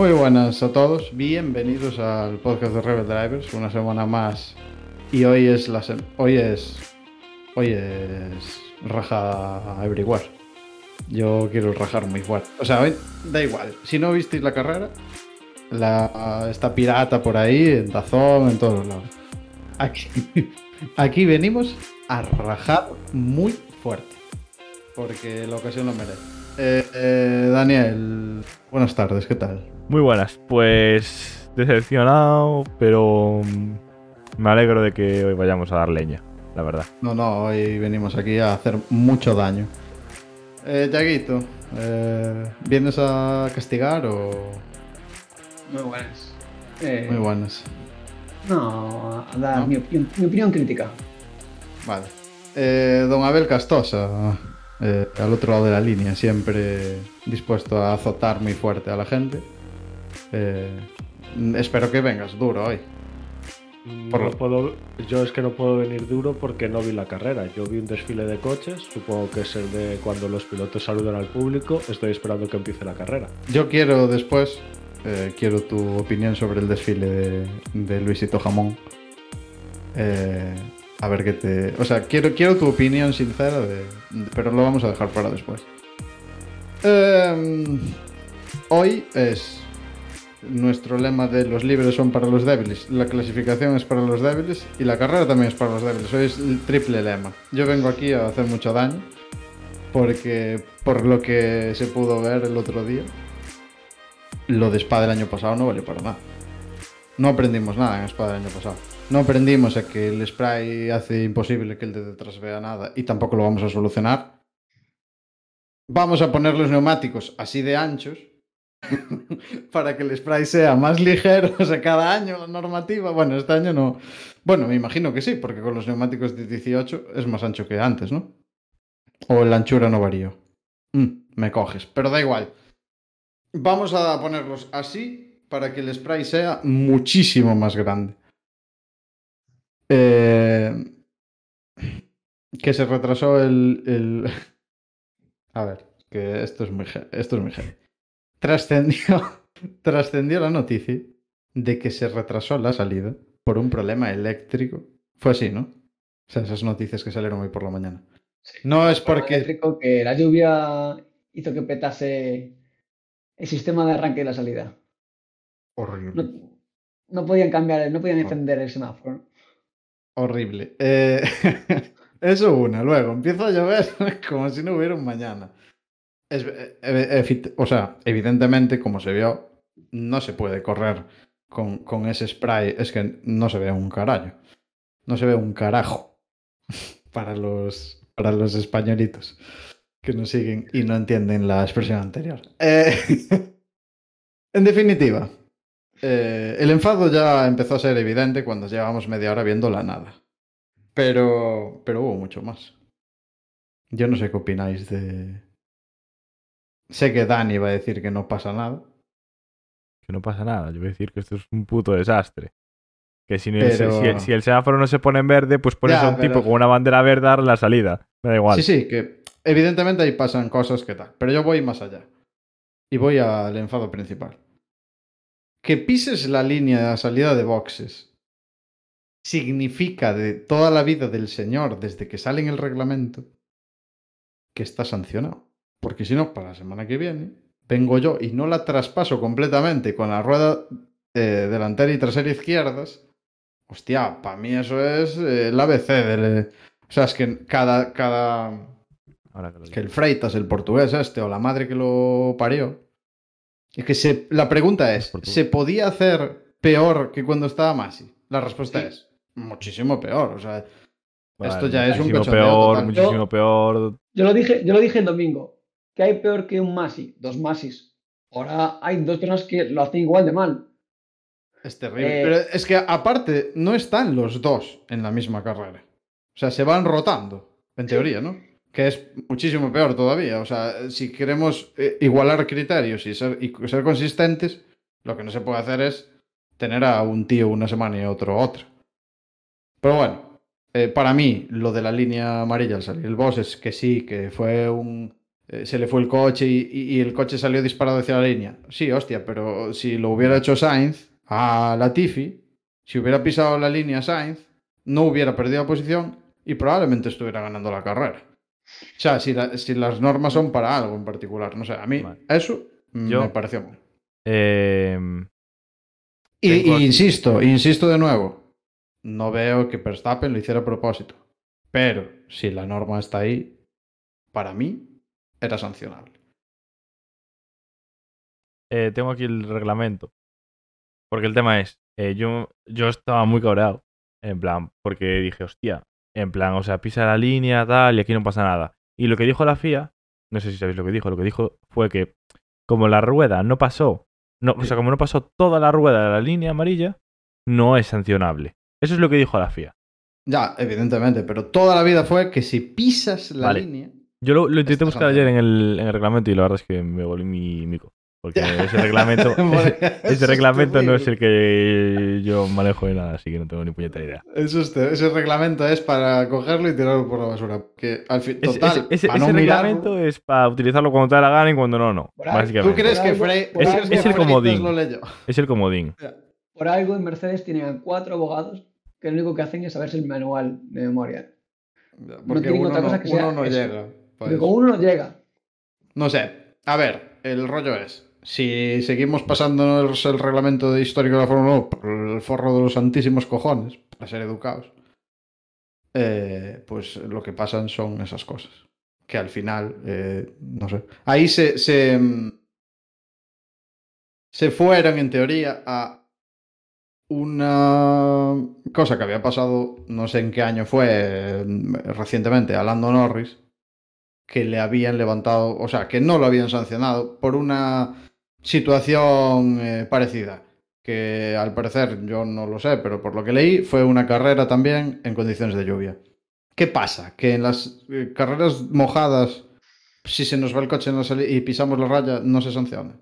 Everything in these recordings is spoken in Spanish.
Muy buenas a todos, bienvenidos al podcast de Rebel Drivers, una semana más. Y hoy es la hoy es hoy es raja everywhere. Yo quiero rajar muy fuerte. O sea, da igual. Si no visteis la carrera, la está pirata por ahí, en Dazón, en todos lados. Aquí, aquí venimos a rajar muy fuerte. Porque la ocasión lo merece. Eh, eh, Daniel, buenas tardes, ¿qué tal? Muy buenas, pues decepcionado, pero mm, me alegro de que hoy vayamos a dar leña, la verdad. No, no, hoy venimos aquí a hacer mucho daño. Eh, Yaguito, eh, ¿vienes a castigar o...? Muy buenas. Eh, Muy buenas. No, a dar No. Mi, opinión, mi opinión crítica. Vale. Eh, don Abel Castosa, eh, al otro lado de la línea, siempre dispuesto a azotar muy fuerte a la gente. Eh, espero que vengas duro hoy. Por No lo- puedo, yo es que no puedo venir duro porque no vi la carrera. Yo vi un desfile de coches, supongo que es el de cuando los pilotos saludan al público. Estoy esperando que empiece la carrera. Yo quiero después, eh, quiero tu opinión sobre el desfile de, de Luisito Jamón. Eh, a ver qué te... O sea, quiero, quiero tu opinión sincera, de, pero lo vamos a dejar para después. Em, hoy es nuestro lema de los libres son para los débiles, la clasificación es para los débiles y la carrera también es para los débiles. Hoy es el triple lema. Yo vengo aquí a hacer mucho daño porque por lo que se pudo ver el otro día, lo de Spa del año pasado no vale para nada. No aprendimos nada en Spa del año pasado. No aprendimos a que el spray hace imposible que el de detrás vea nada y tampoco lo vamos a solucionar. Vamos a poner los neumáticos así de anchos para que el spray sea más ligero. O sea, cada año la normativa. Bueno, este año no. Bueno, me imagino que sí, porque con los neumáticos de 18 es más ancho que antes, ¿no? O la anchura no varió. Mm, me coges, pero da igual. Vamos a ponerlos así para que el spray sea muchísimo más grande. Eh, que se retrasó el, el- A ver, que esto es muy, esto es muy heavy. Trascendió, trascendió la noticia de que se retrasó la salida por un problema eléctrico. Fue así, ¿no? O sea, esas noticias que salieron hoy por la mañana. No es porque... Eléctrico que la lluvia hizo que petase el sistema de arranque y la salida. Horrible. No, no podían cambiar, no podían encender el semáforo. Horrible. Eh, eso una. Luego empieza a llover como si no hubiera un mañana. Eh, eh, o sea, evidentemente, como se vio, no se puede correr con, con ese spray. Es que no se ve un carajo. No se ve un carajo para los, para los españolitos que nos siguen y no entienden la expresión anterior. Eh, en definitiva, eh, el enfado ya empezó a ser evidente cuando llevábamos media hora viendo la nada. Pero, pero hubo mucho más. Yo no sé qué opináis de... Sé que Dani va a decir que no pasa nada. Que no pasa nada, yo voy a decir que esto es un puto desastre. Que si, no- Pero- si, el- si el semáforo no se pone en verde, pues pones Ya, a un pero- tipo con una bandera verde a dar la salida. Me da igual. Sí, sí, que evidentemente ahí pasan cosas que tal. Pero yo voy más allá. Y voy al enfado principal. Que pises la línea de salida de boxes significa de toda la vida del señor desde que sale en el reglamento que está sancionado. Porque si no, para la semana que viene, vengo yo y no la traspaso completamente con la rueda eh, delantera y trasera izquierdas. Hostia, para mí eso es eh, el ABC del... O sea, es que cada, cada, Ahora que que el Freitas, el portugués este, o la madre que lo parió. Es que se, la pregunta es. ¿se podía hacer peor que cuando estaba Masi? La respuesta Sí. es, muchísimo peor. O sea, Vale, esto ya es un cachondeo peor, total. muchísimo peor. Yo lo dije, yo lo dije el domingo. Que hay peor que un Masi, dos Masis. Ahora hay dos personas que lo hacen igual de mal. es terrible. Eh, Pero es que aparte, no están los dos en la misma carrera. O sea, se van rotando, en teoría, ¿no? Que es muchísimo peor todavía. O sea, si queremos eh, igualar criterios y ser, y ser consistentes, lo que no se puede hacer es tener a un tío una semana y otro otra. Pero bueno, eh, para mí, lo de la línea amarilla al salir el boss es que sí, que fue un eh, se le fue el coche y, el coche salió disparado hacia la línea. Sí, hostia, pero si lo hubiera hecho Sainz a Latifi, si hubiera pisado la línea Sainz, no hubiera perdido posición y probablemente estuviera ganando la carrera. O sea, si, la- si las normas son para algo en particular, no sé, a mí Vale. eso Yo- me pareció mal. Eh, Y, insisto, insisto de nuevo, no veo que Verstappen lo hiciera a propósito. Pero si la norma está ahí, para mí era sancionable. eh, tengo aquí el reglamento. Porque el tema es, eh, yo, yo estaba muy cabreado. En plan, porque dije, hostia, en plan, o sea, pisa la línea, tal, y aquí no pasa nada. Y lo que dijo la FIA, no sé si sabéis lo que dijo, lo que dijo fue que como la rueda no pasó, no, o sea, como no pasó toda la rueda de la línea amarilla, no es sancionable. Eso es lo que dijo la FIA. Ya, evidentemente, pero toda la vida fue que si pisas la Vale. línea. Yo lo, lo intenté buscar ayer en el, en el reglamento y la verdad es que me volví mi mico. Porque ese reglamento, ese, ese reglamento no es el que yo manejo de nada, así que no tengo ni puñetera idea. Eso es- ese reglamento es para cogerlo y tirarlo por la basura. Que al fin, total, ese- ese- para no ese mirarlo- reglamento es para utilizarlo cuando te da la gana y cuando no, no. Por ahí. Básicamente. ¿Tú crees que Frey por ¿tú algo- crees que es el comodín. Es el comodín. Por algo en Mercedes tienen a cuatro abogados que lo único que hacen es saberse el manual de memoria. Porque uno, otra no, que uno no eso. llega. Porque pues. con uno no llega. No sé. A ver, el rollo es. Si seguimos pasándonos el reglamento de histórico de la Fórmula 1 por el forro de los santísimos cojones, para ser educados, eh, pues lo que pasan son esas cosas. Que al final, eh, no sé. Ahí se, se, se fueron, en teoría, a una cosa que había pasado, no sé en qué año fue, eh, recientemente, a Lando Norris, que le habían levantado, o sea, que no lo habían sancionado por una situación eh, parecida. Que al parecer, yo no lo sé, pero por lo que leí, fue una carrera también en condiciones de lluvia. ¿Qué pasa? Que en las eh, carreras mojadas, si se nos va el coche en la sali- y pisamos la raya, no se sanciona.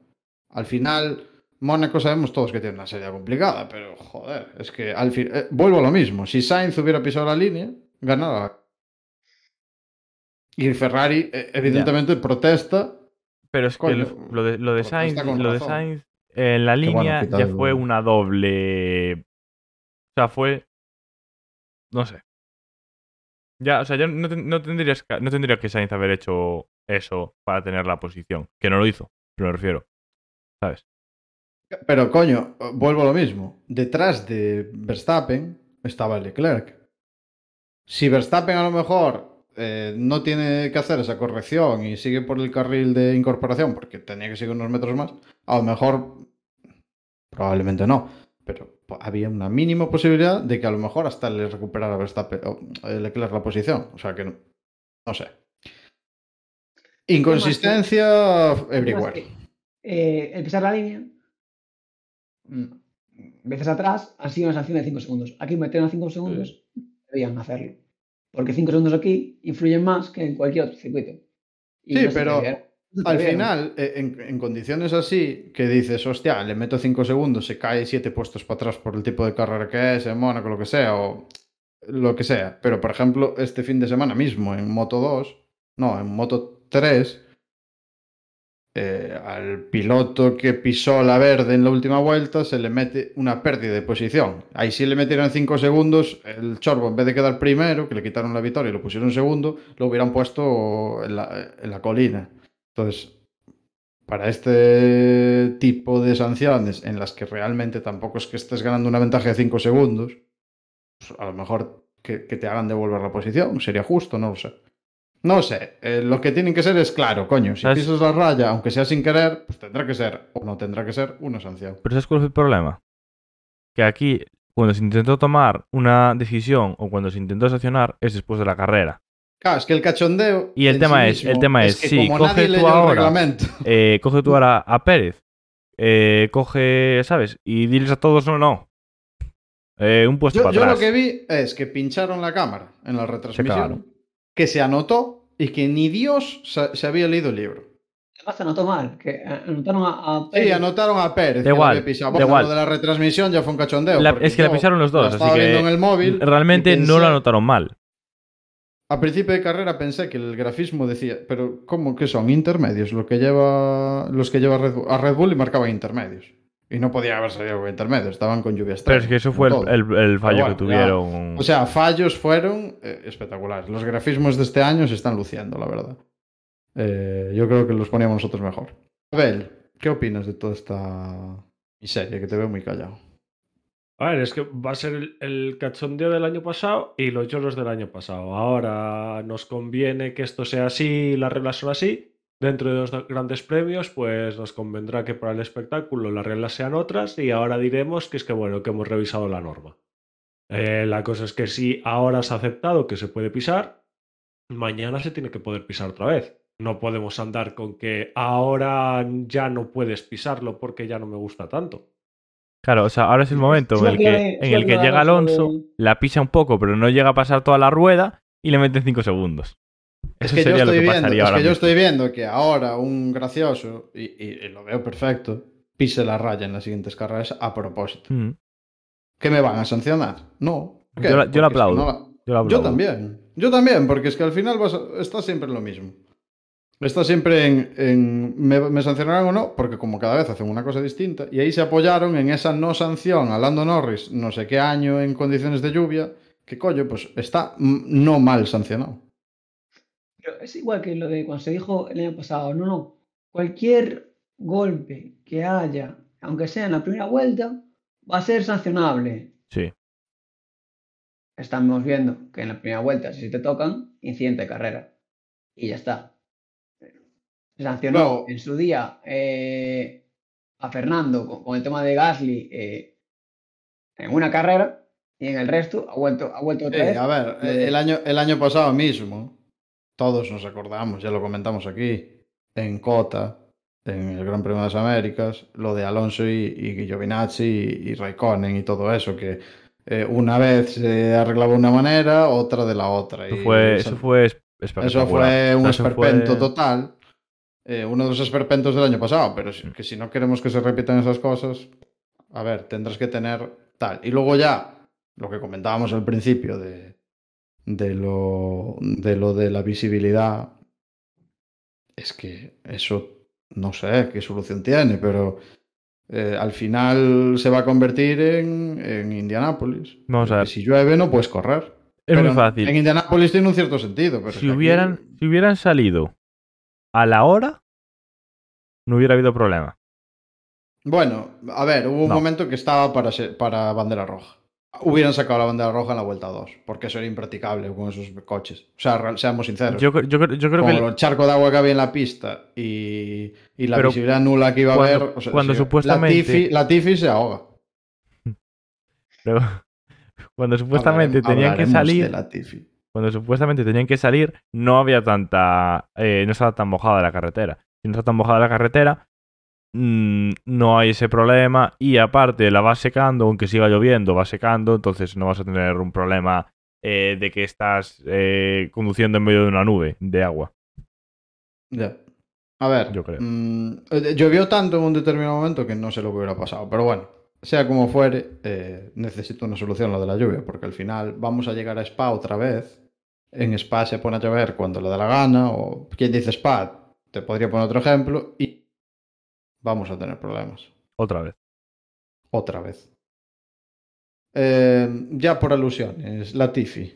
Al final, Mónaco sabemos todos que tiene una salida complicada, pero joder, es que al fin, eh, vuelvo a lo mismo. Si Sainz hubiera pisado la línea, ganaba. Y Ferrari, eh, evidentemente, protesta. Pero es que lo, de, lo de protesta Sainz, lo de. Sainz en la bueno, línea ya fue una doble. O sea, fue. No sé. Ya, o sea, ya no, ten- no tendrías que, no tendría que Sainz haber hecho eso para tener la posición. Que no lo hizo, pero me refiero. ¿Sabes? Pero coño, vuelvo a lo mismo. Detrás de Verstappen estaba Leclerc. Si Verstappen a lo mejor eh, no tiene que hacer esa corrección y sigue por el carril de incorporación, porque tenía que seguir unos metros más, a lo mejor probablemente no. Pero había una mínima posibilidad de que a lo mejor hasta le recuperara Verstappen o eh, Leclerc la posición. O sea que no, no sé. Inconsistencia everywhere. Eh, el pisar la línea, mm, veces atrás, han sido una sanción de 5 segundos. Aquí metieron a 5 segundos, debían hacerlo. Porque 5 segundos aquí influyen más que en cualquier otro circuito. Y Sí, no pero Al final, eh, en, en condiciones así, que dices, hostia, le meto 5 segundos, se cae 7 puestos para atrás por el tipo de carrera que es, en Mónaco, lo que sea, o lo que sea. Pero, por ejemplo, este fin de semana mismo, en Moto 2, no, en Moto 3, eh, al piloto que pisó la verde en la última vuelta se le mete una pérdida de posición. Ahí sí le metieron 5 segundos, el Chorbo en vez de quedar primero, que le quitaron la victoria y lo pusieron segundo, lo hubieran puesto en la, colina. Entonces, para este tipo de sanciones en las que realmente tampoco es que estés ganando una ventaja de 5 segundos, pues a lo mejor que, que te hagan devolver la posición, sería justo, no lo sé. No sé, eh, lo que tienen que ser es claro, coño, si ¿Sabes? pisas la raya, aunque sea sin querer, pues tendrá que ser, o no tendrá que ser, una sanción. Pero ¿sabes cuál es el problema? Que aquí, cuando se intentó tomar una decisión o cuando se intentó sancionar, es después de la carrera. Claro, es que el cachondeo. Y el tema sí es- el tema es, que sí, como coge nadie tú ahora- reglamento. Eh, coge tú ahora a Pérez, eh, coge, ¿sabes? Y diles a todos, no, no. Eh, un puesto Yo, para yo atrás. lo que vi es que pincharon la cámara en la retransmisión. Que se anotó y que ni Dios se había leído el libro. Además se anotó mal, que eh, anotaron a, a Sí, Pérez. anotaron a Pérez. Lo igual, Bueno, igual. Lo de la retransmisión ya fue un cachondeo. La- es que la pisaron los dos, así estaba que viendo en el móvil. Realmente no lo anotaron mal. a principio de carrera pensé que el grafismo decía, pero ¿cómo que son intermedios? Lo que lleva, los que lleva Red Bull, a Red Bull y marcaban intermedios. Y no podía haber salido con intermedios, estaban con lluvia Pero extrema. es que eso fue el, el- el fallo bueno, que ya. tuvieron. O sea, fallos fueron eh, espectaculares. Los grafismos de este año se están luciendo, la verdad. Eh, yo creo que los poníamos nosotros mejor. Abel, ¿qué opinas de toda esta miseria que te veo muy callado? A ver, es que va a ser el, el cachondeo del año pasado y los lloros del año pasado. Ahora nos conviene que esto sea así, las reglas son así. Dentro de los grandes premios, pues nos convendrá que para el espectáculo las reglas sean otras y ahora diremos que es que bueno, que hemos revisado la norma. Eh, la cosa es que si ahora se ha aceptado que se puede pisar, mañana se tiene que poder pisar otra vez. No podemos andar con que ahora ya no puedes pisarlo porque ya no me gusta tanto. Claro, o sea, ahora es el momento en el que- en el que llega Alonso, la pisa un poco, pero no llega a pasar toda la rueda y le meten 5 segundos. Es Eso que yo sería lo estoy que viendo, es que yo estoy viendo que ahora un gracioso, y, y- y lo veo perfecto, pise la raya en las siguientes carreras a propósito. Mm, ¿Qué me van a sancionar? No. Yo la- yo la Porque es que aplaudo. no la- yo también. Yo también, porque es que al final vas a- está siempre en lo mismo. Está siempre en, en me, me sancionarán o no, porque como cada vez hacen una cosa distinta, y ahí se apoyaron en esa no sanción a Lando Norris no sé qué año en condiciones de lluvia, que coño, pues está no mal sancionado. Pero es igual que lo de cuando se dijo el año pasado, no, no, cualquier golpe que haya, aunque sea en la primera vuelta, va a ser sancionable. Sí. Estamos viendo que en la primera vuelta, si te tocan, incidente de carrera. Y ya está. Se sancionó Luego- en su día eh, a Fernando con, con el tema de Gasly eh, en una carrera y en el resto ha vuelto, ha vuelto otra Eh, vez. a ver, el año, el año pasado mismo, todos nos acordamos, ya lo comentamos aquí, en Cota, en el Gran Premio de las Américas, lo de Alonso y, y Giovinazzi y, y Raikkonen y todo eso, que eh, una vez se arreglaba de una manera, otra de la otra. Eso y fue, eso fue eso un eso esperpento fue- total. eh, uno de los esperpentos del año pasado, pero si- que si no queremos que se repitan esas cosas, a ver, tendrás que tener tal. Y luego ya, lo que comentábamos al principio de, de, lo, de lo de la visibilidad, es que eso no sé qué solución tiene, pero eh, al final se va a convertir en, en Indianápolis. Vamos a ver. Si llueve no puedes correr. Es Pero muy fácil. En Indianápolis tiene un cierto sentido, pero si aquí- hubieran, si hubieran salido a la hora, no hubiera habido problema. Bueno, a ver, hubo un No. momento que estaba para, se- para bandera roja. Hubieran sacado la bandera roja en la vuelta 2, porque eso era impracticable con esos coches. O sea, seamos sinceros. Yo, yo, yo creo con que el charco de agua que había en la pista y, y la Pero visibilidad nula que iba a haber. o sea, cuando si- supuestamente- La Tifi, se ahoga. pero cuando supuestamente tenían que salir, de la Tifi. cuando supuestamente tenían que salir, no había tanta, eh, no estaba tan mojada la carretera. Si no está tan mojada la carretera, mm, no hay ese problema y aparte la vas secando, aunque siga lloviendo, va secando, entonces no vas a tener un problema eh, de que estás eh, conduciendo en medio de una nube de agua. Ya. A ver, Yo creo. mm, eh, llovió tanto en un determinado momento que no sé lo que hubiera pasado. Pero bueno, sea como fuere, eh, necesito una solución lo de la lluvia, porque al final vamos a llegar a Spa otra vez. En Spa se pone a llover cuando le da la gana, o quien dice Spa, te podría poner otro ejemplo, y vamos a tener problemas. Otra vez. Otra vez. Eh, ya por alusiones, Latifi.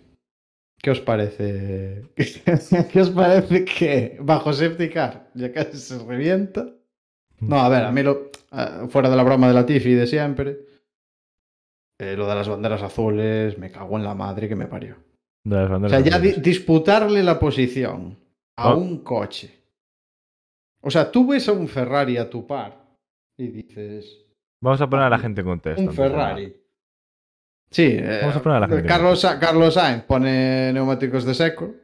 ¿Qué os parece? ¿Qué os parece que bajo safety car ya casi se revienta? No, a ver, a mí lo. fuera de la broma de Latifi de siempre. eh, lo de las banderas azules, me cago en la madre que me parió. De las O sea, ya di- disputarle la posición a Ah. un coche. O sea, tú ves a un Ferrari a tu par y dices. Vamos a poner a la gente en contexto. Un. Ferrari. Sí, eh, Vamos a poner a la gente en Carlos, Carlos Sainz pone neumáticos de seco.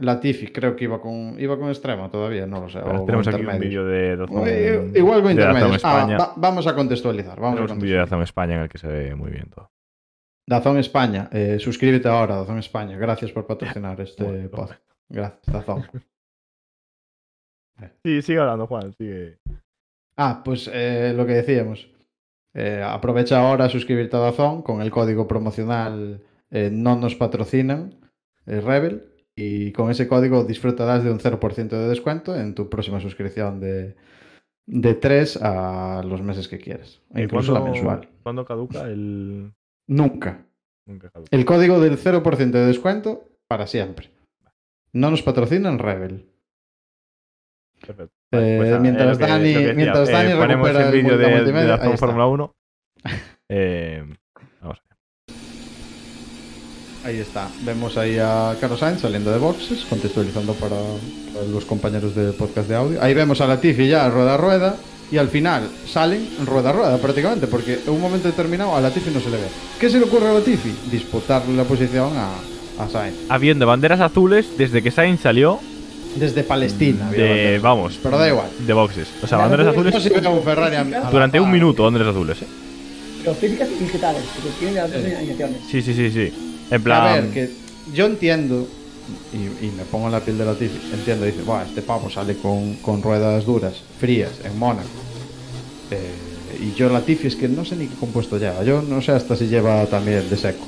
Latifi creo que iba con iba con extrema todavía, no lo sé. Tenemos aquí un vídeo de Dazón- Eh, Igual con intermedios. Ah, va- vamos a contextualizar. Vamos a Tenemos un vídeo de. Dazón España en el que se ve muy bien todo. Dazón España, eh, suscríbete ahora, Dazón España. Gracias por patrocinar este Bueno, podcast. Gracias, Dazón. Sí, sigue hablando, Juan, sigue. Ah, pues eh, lo que decíamos. Eh, aprovecha ahora a suscribirte a Dazón con el código promocional eh, no nos patrocinan, Rebel, y con ese código disfrutarás de un 0% de descuento en tu próxima suscripción de, de 3 a los meses que quieras. ¿Y Incluso la mensual. ¿Cuándo caduca el...? Nunca. Nunca caduca. El código del 0% de descuento para siempre. No nos patrocinan Rebel. Perfecto. Eh, Pues mientras que- Dani- que mientras ponemos el vídeo de, la ahí está. Fórmula 1. Eh, vamos a ver. Ahí está. Vemos ahí a Carlos Sainz saliendo de boxes, contextualizando para, para los compañeros del podcast de audio. Ahí vemos a Latifi ya rueda a rueda y al final salen rueda a rueda prácticamente, porque en un momento determinado a Latifi no se le ve. ¿Qué se le ocurre a Latifi? Disputarle la posición a, a Sainz. Habiendo banderas azules desde que Sainz salió Desde Palestina. había de, banderas. vamos, Pero da igual. de boxes. O sea, banderas azules Yo sí veo un Ferrari a- a la durante un par. minuto, banderas azules. ¿eh? Pero físicas y digitales, porque tienen las dos animaciones. Sí, sí, sí, sí. En A plan... ver, que yo entiendo, y, y me pongo en la piel de Latifi, entiendo, dice, Buah, este pavo sale con, con ruedas duras, frías, en Mónaco. Eh, y yo Latifi es que no sé ni qué compuesto lleva, yo no sé hasta si lleva también de seco.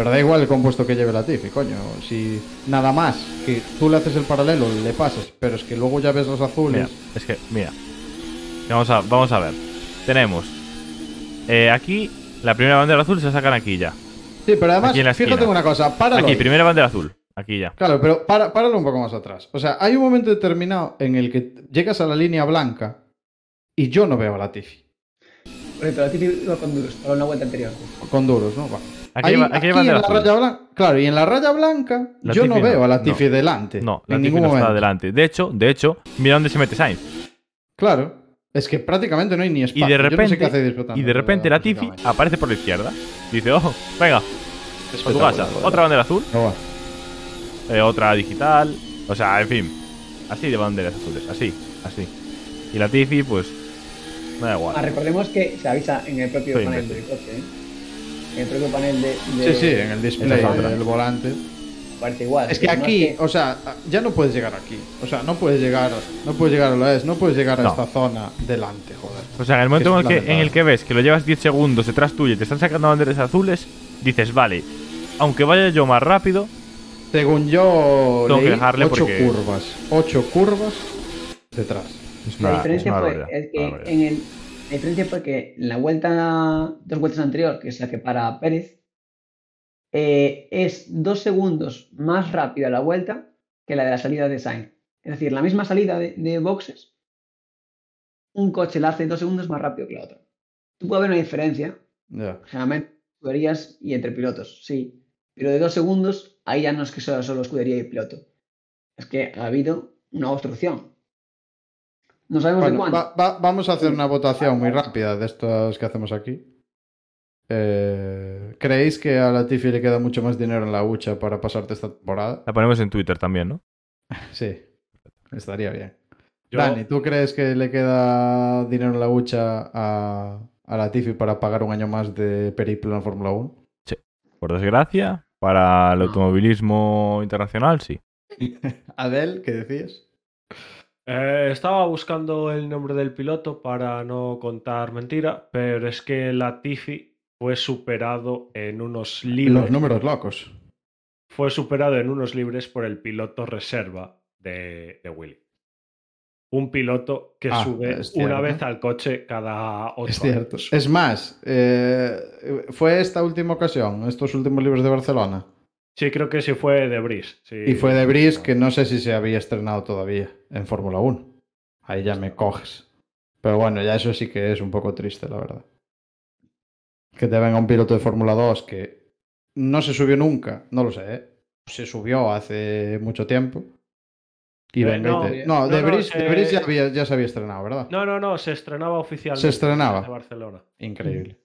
Pero da igual el compuesto que lleve Latifi, coño, si nada más que tú le haces el paralelo, le pasas, pero es que luego ya ves los azules. Mira, es que, mira. Vamos a, vamos a ver. Tenemos eh, aquí la primera bandera azul se sacan aquí ya. Sí, pero además, Aquí en la fíjate una cosa, páralo. Aquí, ahí. primera bandera azul. Aquí ya. Claro, pero para, páralo un poco más atrás. O sea, hay un momento determinado en el que llegas a la línea blanca y yo no veo a Latifi. Por ejemplo, la Tifi iba con duros, para una vuelta anterior. Con duros, ¿no? Va. Aquí, Ahí- aquí aquí en bandera la azul. raya blanca. Claro, y en la raya blanca La yo no no, veo a no. Latifi delante. No, la en Tifi ningún no momento. está adelante. De hecho, de hecho, mira dónde se mete Sainz. Claro. Es que prácticamente no hay ni espacio. Y de Yo no sé repente, qué hace disputando y de repente la la Tifi básicamente. aparece por la izquierda. Dice, ojo, venga, a tu casa. Otra bandera azul, eh, otra digital. O sea, en fin. Así de banderas azules, así, así. Y la Tifi, pues, me da Ah, igual. recordemos que se avisa en el propio panel del coche, ¿eh? En el propio panel de. de- Sí, sí, en el display del volante. Parece igual. Es que aquí, que- o sea, ya no puedes llegar aquí. O sea, no puedes llegar, no puedes llegar a la ES, no puedes llegar a No. esta zona delante, joder. O sea, en el momento Que en el que, en el que ves que lo llevas 10 segundos detrás tuyo y te están sacando banderas azules, dices, vale, aunque vaya yo más rápido, Según yo, Tengo que leí, dejarle ocho porque- curvas. Ocho curvas detrás. es La diferencia es una fue barbaridad, es que barbaridad. en el, la diferencia fue que en la vuelta, dos vueltas anterior, que es la que para Pérez, eh, es dos segundos más rápida la vuelta que la de la salida de Sainz. Es decir, la misma salida de, de boxes, un coche la hace dos segundos más rápido que la otra. Tú puede haber una diferencia, Ya. generalmente escuderías y entre pilotos, sí. Pero de dos segundos, ahí ya no es que sea solo escudería y piloto. Es que ha habido una obstrucción. No sabemos de va- va- vamos a hacer una votación muy rápida de estas que hacemos aquí. Eh, ¿Creéis que a Latifi le queda mucho más dinero en la hucha para pasarte esta temporada? La ponemos en Twitter también, ¿no? Sí, estaría bien. Yo- Dani, ¿tú crees que le queda dinero en la hucha a, a Latifi para pagar un año más de periplo en la Fórmula 1? Por desgracia, para el automovilismo internacional, sí. Adel, ¿qué decías? Eh, estaba buscando el nombre del piloto para no contar mentira, pero es que Latifi fue superado en unos libres. Los números locos. Fue superado en unos libres por el piloto reserva de, de Willy. Un piloto que Ah, sube cierto. una vez al coche cada ocho Es cierto. años. Es más, eh, fue esta última ocasión, estos últimos libros de Barcelona. Sí, creo que sí fue de Bris. sí. Y fue de Brice que no sé si se había estrenado todavía en Fórmula 1. Ahí ya me coges. Pero bueno, ya eso sí que es un poco triste, la verdad. Que te venga un piloto de Fórmula 2 que no se subió nunca, no lo sé, ¿eh? se subió hace mucho tiempo. Y Eh, venga y no, te- no, no, de no, Brice ya, había- ya se había estrenado, ¿verdad? No, no, no, se estrenaba oficialmente. Se estrenaba. De Barcelona. Increíble.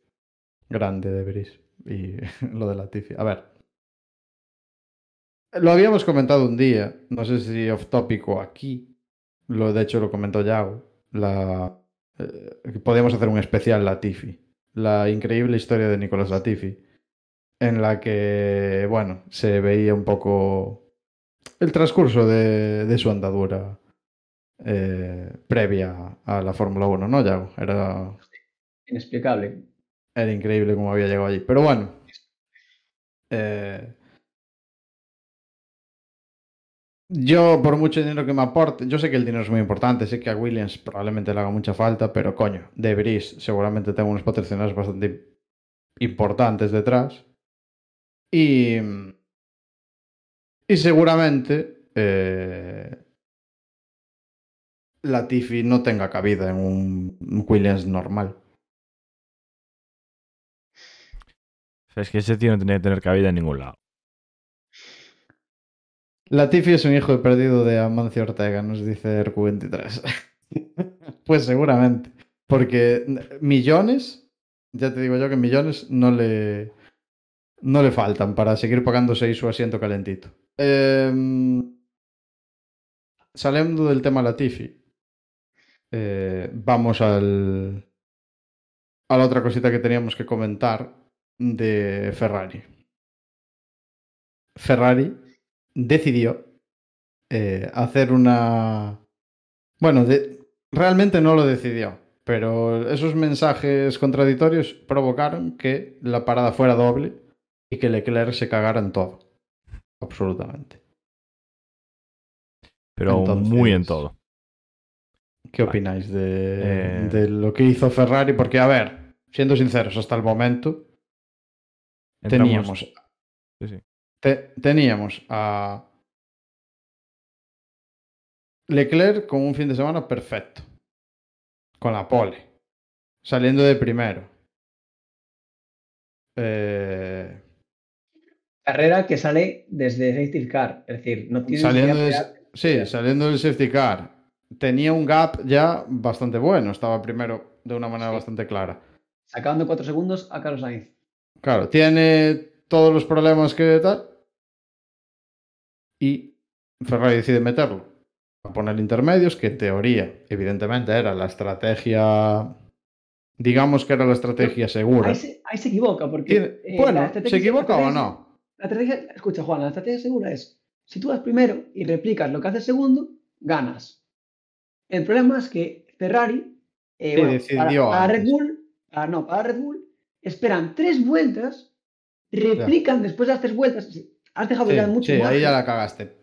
Grande de Brice. Y lo de Latifi. A ver. Lo habíamos comentado un día, no sé si off topic o aquí. Lo, de hecho, lo comentó Yago. La, eh, podíamos hacer un especial Latifi. La increíble historia de Nicolás Latifi. En la que, bueno, se veía un poco el transcurso de, de su andadura eh, previa a la Fórmula 1, ¿no, Yago? Era, Inexplicable. era increíble cómo había llegado allí. Pero bueno. eh, Yo, por mucho dinero que me aporte, yo sé que el dinero es muy importante, sé que a Williams probablemente le haga mucha falta, pero coño, De seguramente tengo unos patrocinadores bastante importantes detrás. Y. Y seguramente. Eh, Latifi no tenga cabida en un Williams normal. Es que ese tío no tenía que tener cabida en ningún lado. Latifi es un hijo perdido de Amancio Ortega, nos dice RQ23. pues seguramente. Porque millones, ya te digo yo que millones no le, no le faltan para seguir pagándose ahí su asiento calentito. Eh, saliendo del tema Latifi, eh, vamos al, a la otra cosita que teníamos que comentar de Ferrari. Ferrari decidió eh, hacer una... Bueno, de... realmente no lo decidió, pero esos mensajes contradictorios provocaron que la parada fuera doble y que Leclerc se cagara en todo. Absolutamente. Pero Entonces, muy en todo. ¿Qué opináis de, Eh. de lo que hizo Ferrari? Porque, a ver, siendo sinceros, hasta el momento Entramos- teníamos Sí, sí. Te- teníamos a Leclerc con un fin de semana perfecto. Con la pole. Saliendo de primero. Eh, Carrera que sale desde safety car. Es decir, no tiene saliendo, de- sí, saliendo del safety car. Tenía un gap ya bastante bueno. Estaba primero de una manera Sí. bastante clara. sacando 4 segundos a Carlos Sainz. Claro, tiene todos los problemas que tal. Y Ferrari decide meterlo. A poner intermedios, que en teoría, evidentemente, era la estrategia. Digamos que era la estrategia segura. Ahí se, ahí se equivoca, porque. Eh, bueno, ¿se equivoca o no? La estrategia, escucha, Juan, la estrategia segura es: si tú vas primero y replicas lo que haces segundo, ganas. El problema es que Ferrari, eh, Sí, bueno, decidió para, para Red. Bull, para- no, para Red Bull, esperan tres vueltas, replican después de las tres vueltas. Has dejado Sí, ya mucho sí, ahí ya la cagaste.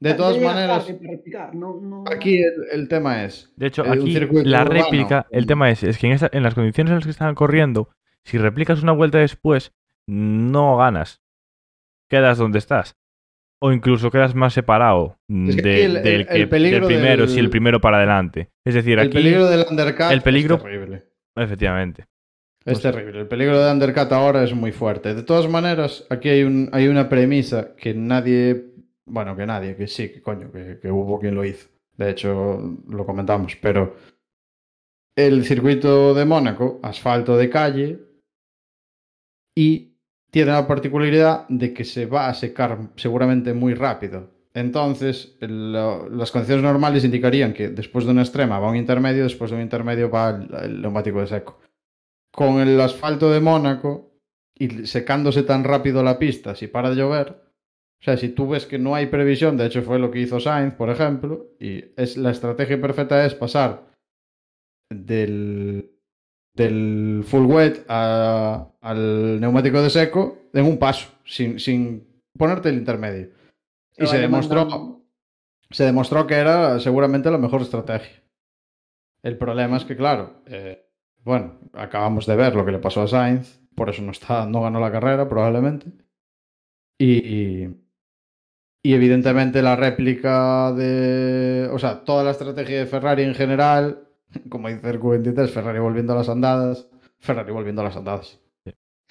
De todas maneras, no- no- aquí el, el tema es. De hecho, Eh, aquí la urbano. réplica, el tema es, es que en, esa- en las condiciones en las que estaban corriendo, si replicas una vuelta después, no ganas. Quedas donde estás. O incluso quedas más separado Es que de- aquí el- el- del, el que- peligro del primero, del- si el primero para adelante. Es decir, El aquí, peligro del undercut el peligro- es terrible. efectivamente. Es terrible. El peligro de undercut ahora es muy fuerte. De todas maneras, aquí hay, un, hay una premisa que nadie. Bueno, que nadie, que sí, que coño, que, que hubo quien lo hizo. De hecho, lo comentamos. Pero el circuito de Mónaco, asfalto de calle, y tiene la particularidad de que se va a secar seguramente muy rápido. Entonces, lo- las condiciones normales indicarían que después de una extrema va un intermedio, después de un intermedio va el- el neumático de seco con el asfalto de Mónaco y secándose tan rápido la pista, si para de llover, o sea, si tú ves que no hay previsión, de hecho fue lo que hizo Sainz, por ejemplo, y es la estrategia perfecta es pasar del, del full wet a- al neumático de seco en un paso, sin, sin ponerte el intermedio. Y se demostró, se demostró que era seguramente la mejor estrategia. El problema es que, claro, eh, bueno, acabamos de ver lo que le pasó a Sainz, por eso no, está, no ganó la carrera probablemente. Y, y, y evidentemente la réplica de... O sea, toda la estrategia de Ferrari en general, como dice el Q23, Ferrari volviendo a las andadas, Ferrari volviendo a las andadas.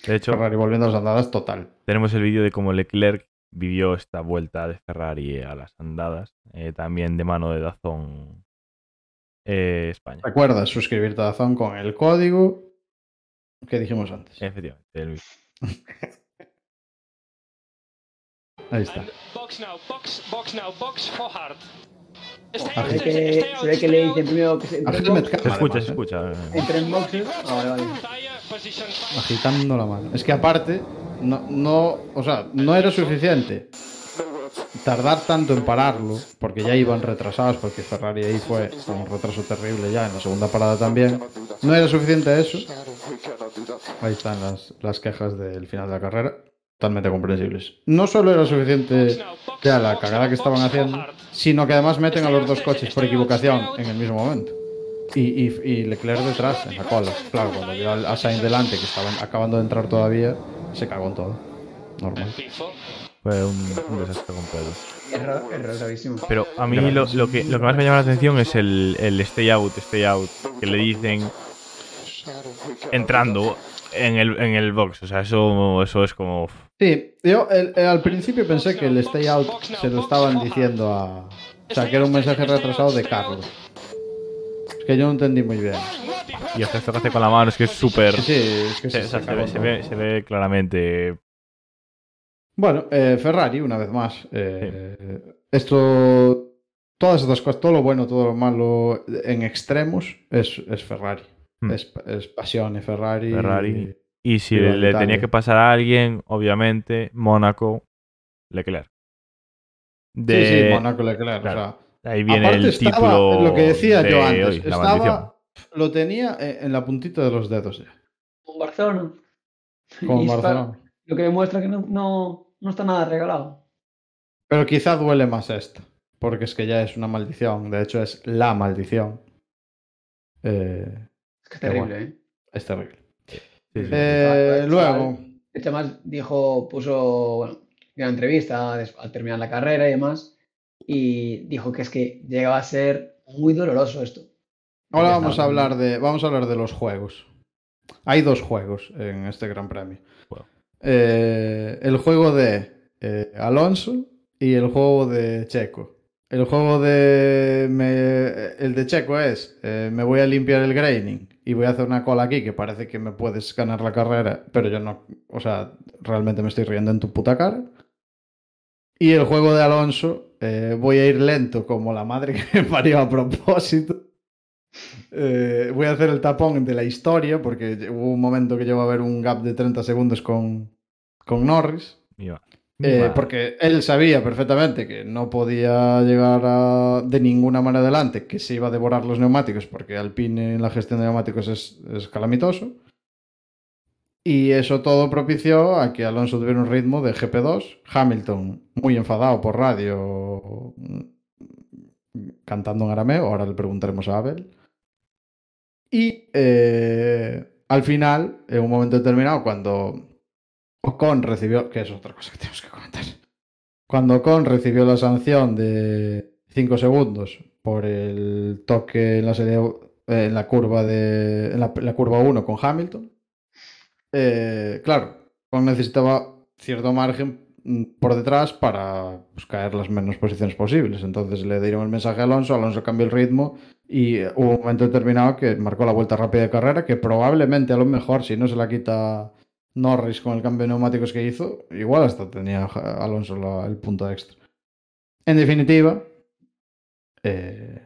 De hecho, Ferrari volviendo a las andadas total. tenemos el vídeo de cómo Leclerc vivió esta vuelta de Ferrari a las andadas, eh, también de mano de Dazón eh, España. Recuerda suscribirte a Dazón con el código que dijimos antes. Efectivamente. el- Ahí está. Box now, box, box now, box for hard. Que, se ve que le dicen primero que se A entre en Helmet boxes, Se escucha, se ¿eh? escucha. eh. entre en boxes. Ah, vale, vale. Agitando la mano. Es que aparte, no, no, o sea, no era suficiente tardar tanto en pararlo, porque ya iban retrasados, porque Ferrari ahí fue con un retraso terrible ya en la segunda parada también. No era suficiente eso. Ahí están las, las quejas del final de la carrera. totalmente comprensibles. No solo era suficiente ya la cagada que estaban haciendo, sino que además meten a los dos coches por equivocación en el mismo momento. Y, y, y Leclerc detrás, en la cola. Claro, cuando vio a Sainz delante, que estaban acabando de entrar todavía, se cagó en todo. Normal. Fue un, un desastre completo. Error, error gravísimo. Pero a mí lo, lo que, lo que más me llama la atención es el, el stay out, stay out, que le dicen entrando en el, en el box. O sea, eso, eso es como... Sí, yo el- el- al principio pensé que el stay out se lo estaban diciendo a. O sea, que era un mensaje retrasado de Carlos. Es que yo no entendí muy bien. Y el gesto que hace con la mano es que es súper... Sí, sí, es que Se, se, o sea, se se cagó ve, se, todo. ve, se ve claramente... Bueno, eh, Ferrari, una vez más. eh, Esto. Todas estas cosas, todo lo bueno, todo lo malo en extremos es, es Ferrari. Hmm. Es, es pasión Ferrari. Ferrari. Y si le, Italia. tenía que pasar a alguien, obviamente, Mónaco, Leclerc. Sí, De, sí, Monaco Leclerc. claro. o sea, Ahí viene el estaba, título lo que decía de yo antes, hoy, estaba, lo tenía en la puntita de los dedos ya, Con Barcelona. está- Barcelona. Lo que demuestra que no, no, no está nada regalado. Pero quizá duele más esta, porque es que ya es una maldición, de hecho es la maldición. Eh, Es que es terrible. ¿eh? es terrible. Sí, sí. Eh, Chaval, luego, además dijo, puso bueno, una entrevista al terminar la carrera y demás, y dijo que es que llegaba a ser muy doloroso esto. ahora vamos a hablar de, vamos a hablar de los juegos. Hay dos juegos en este Gran Premio. Wow. Eh, el juego de eh, Alonso y el juego de Checo. El juego de. el de Checo es: eh, me voy a limpiar el graining y voy a hacer una cola aquí que parece que me puedes ganar la carrera, pero yo no. O sea, realmente me estoy riendo en tu puta cara. Y el juego de Alonso: voy a ir lento como la madre que me parió a propósito. Eh, voy a hacer el tapón de la historia porque hubo un momento que llevo a ver un gap de 30 segundos con, con Norris. Eh, porque él sabía perfectamente que no podía llegar a- de ninguna manera adelante, que se iba a devorar los neumáticos, porque Alpine en la gestión de neumáticos es, es calamitoso. Y eso todo propició a que Alonso tuviera un ritmo de GP2. Hamilton, muy enfadado por radio, mm, cantando en arameo, ahora le preguntaremos a Abel. Y eh, al final, en un momento determinado, cuando Ocon recibió, que es otra cosa que tenemos que comentar. Cuando Ocon recibió la sanción de 5 segundos por el toque en la serie eh, en la curva de en la, curva 1 con Hamilton, eh, claro, Ocon necesitaba cierto margen por detrás para pues, caer las menos posiciones posibles. Entonces le dieron el mensaje a Alonso, Alonso cambió el ritmo y eh, hubo un momento determinado que marcó la vuelta rápida de carrera que probablemente a lo mejor si no se la quita Norris con el cambio de neumáticos que hizo, igual hasta tenía Alonso la- el punto extra. En definitiva, eh,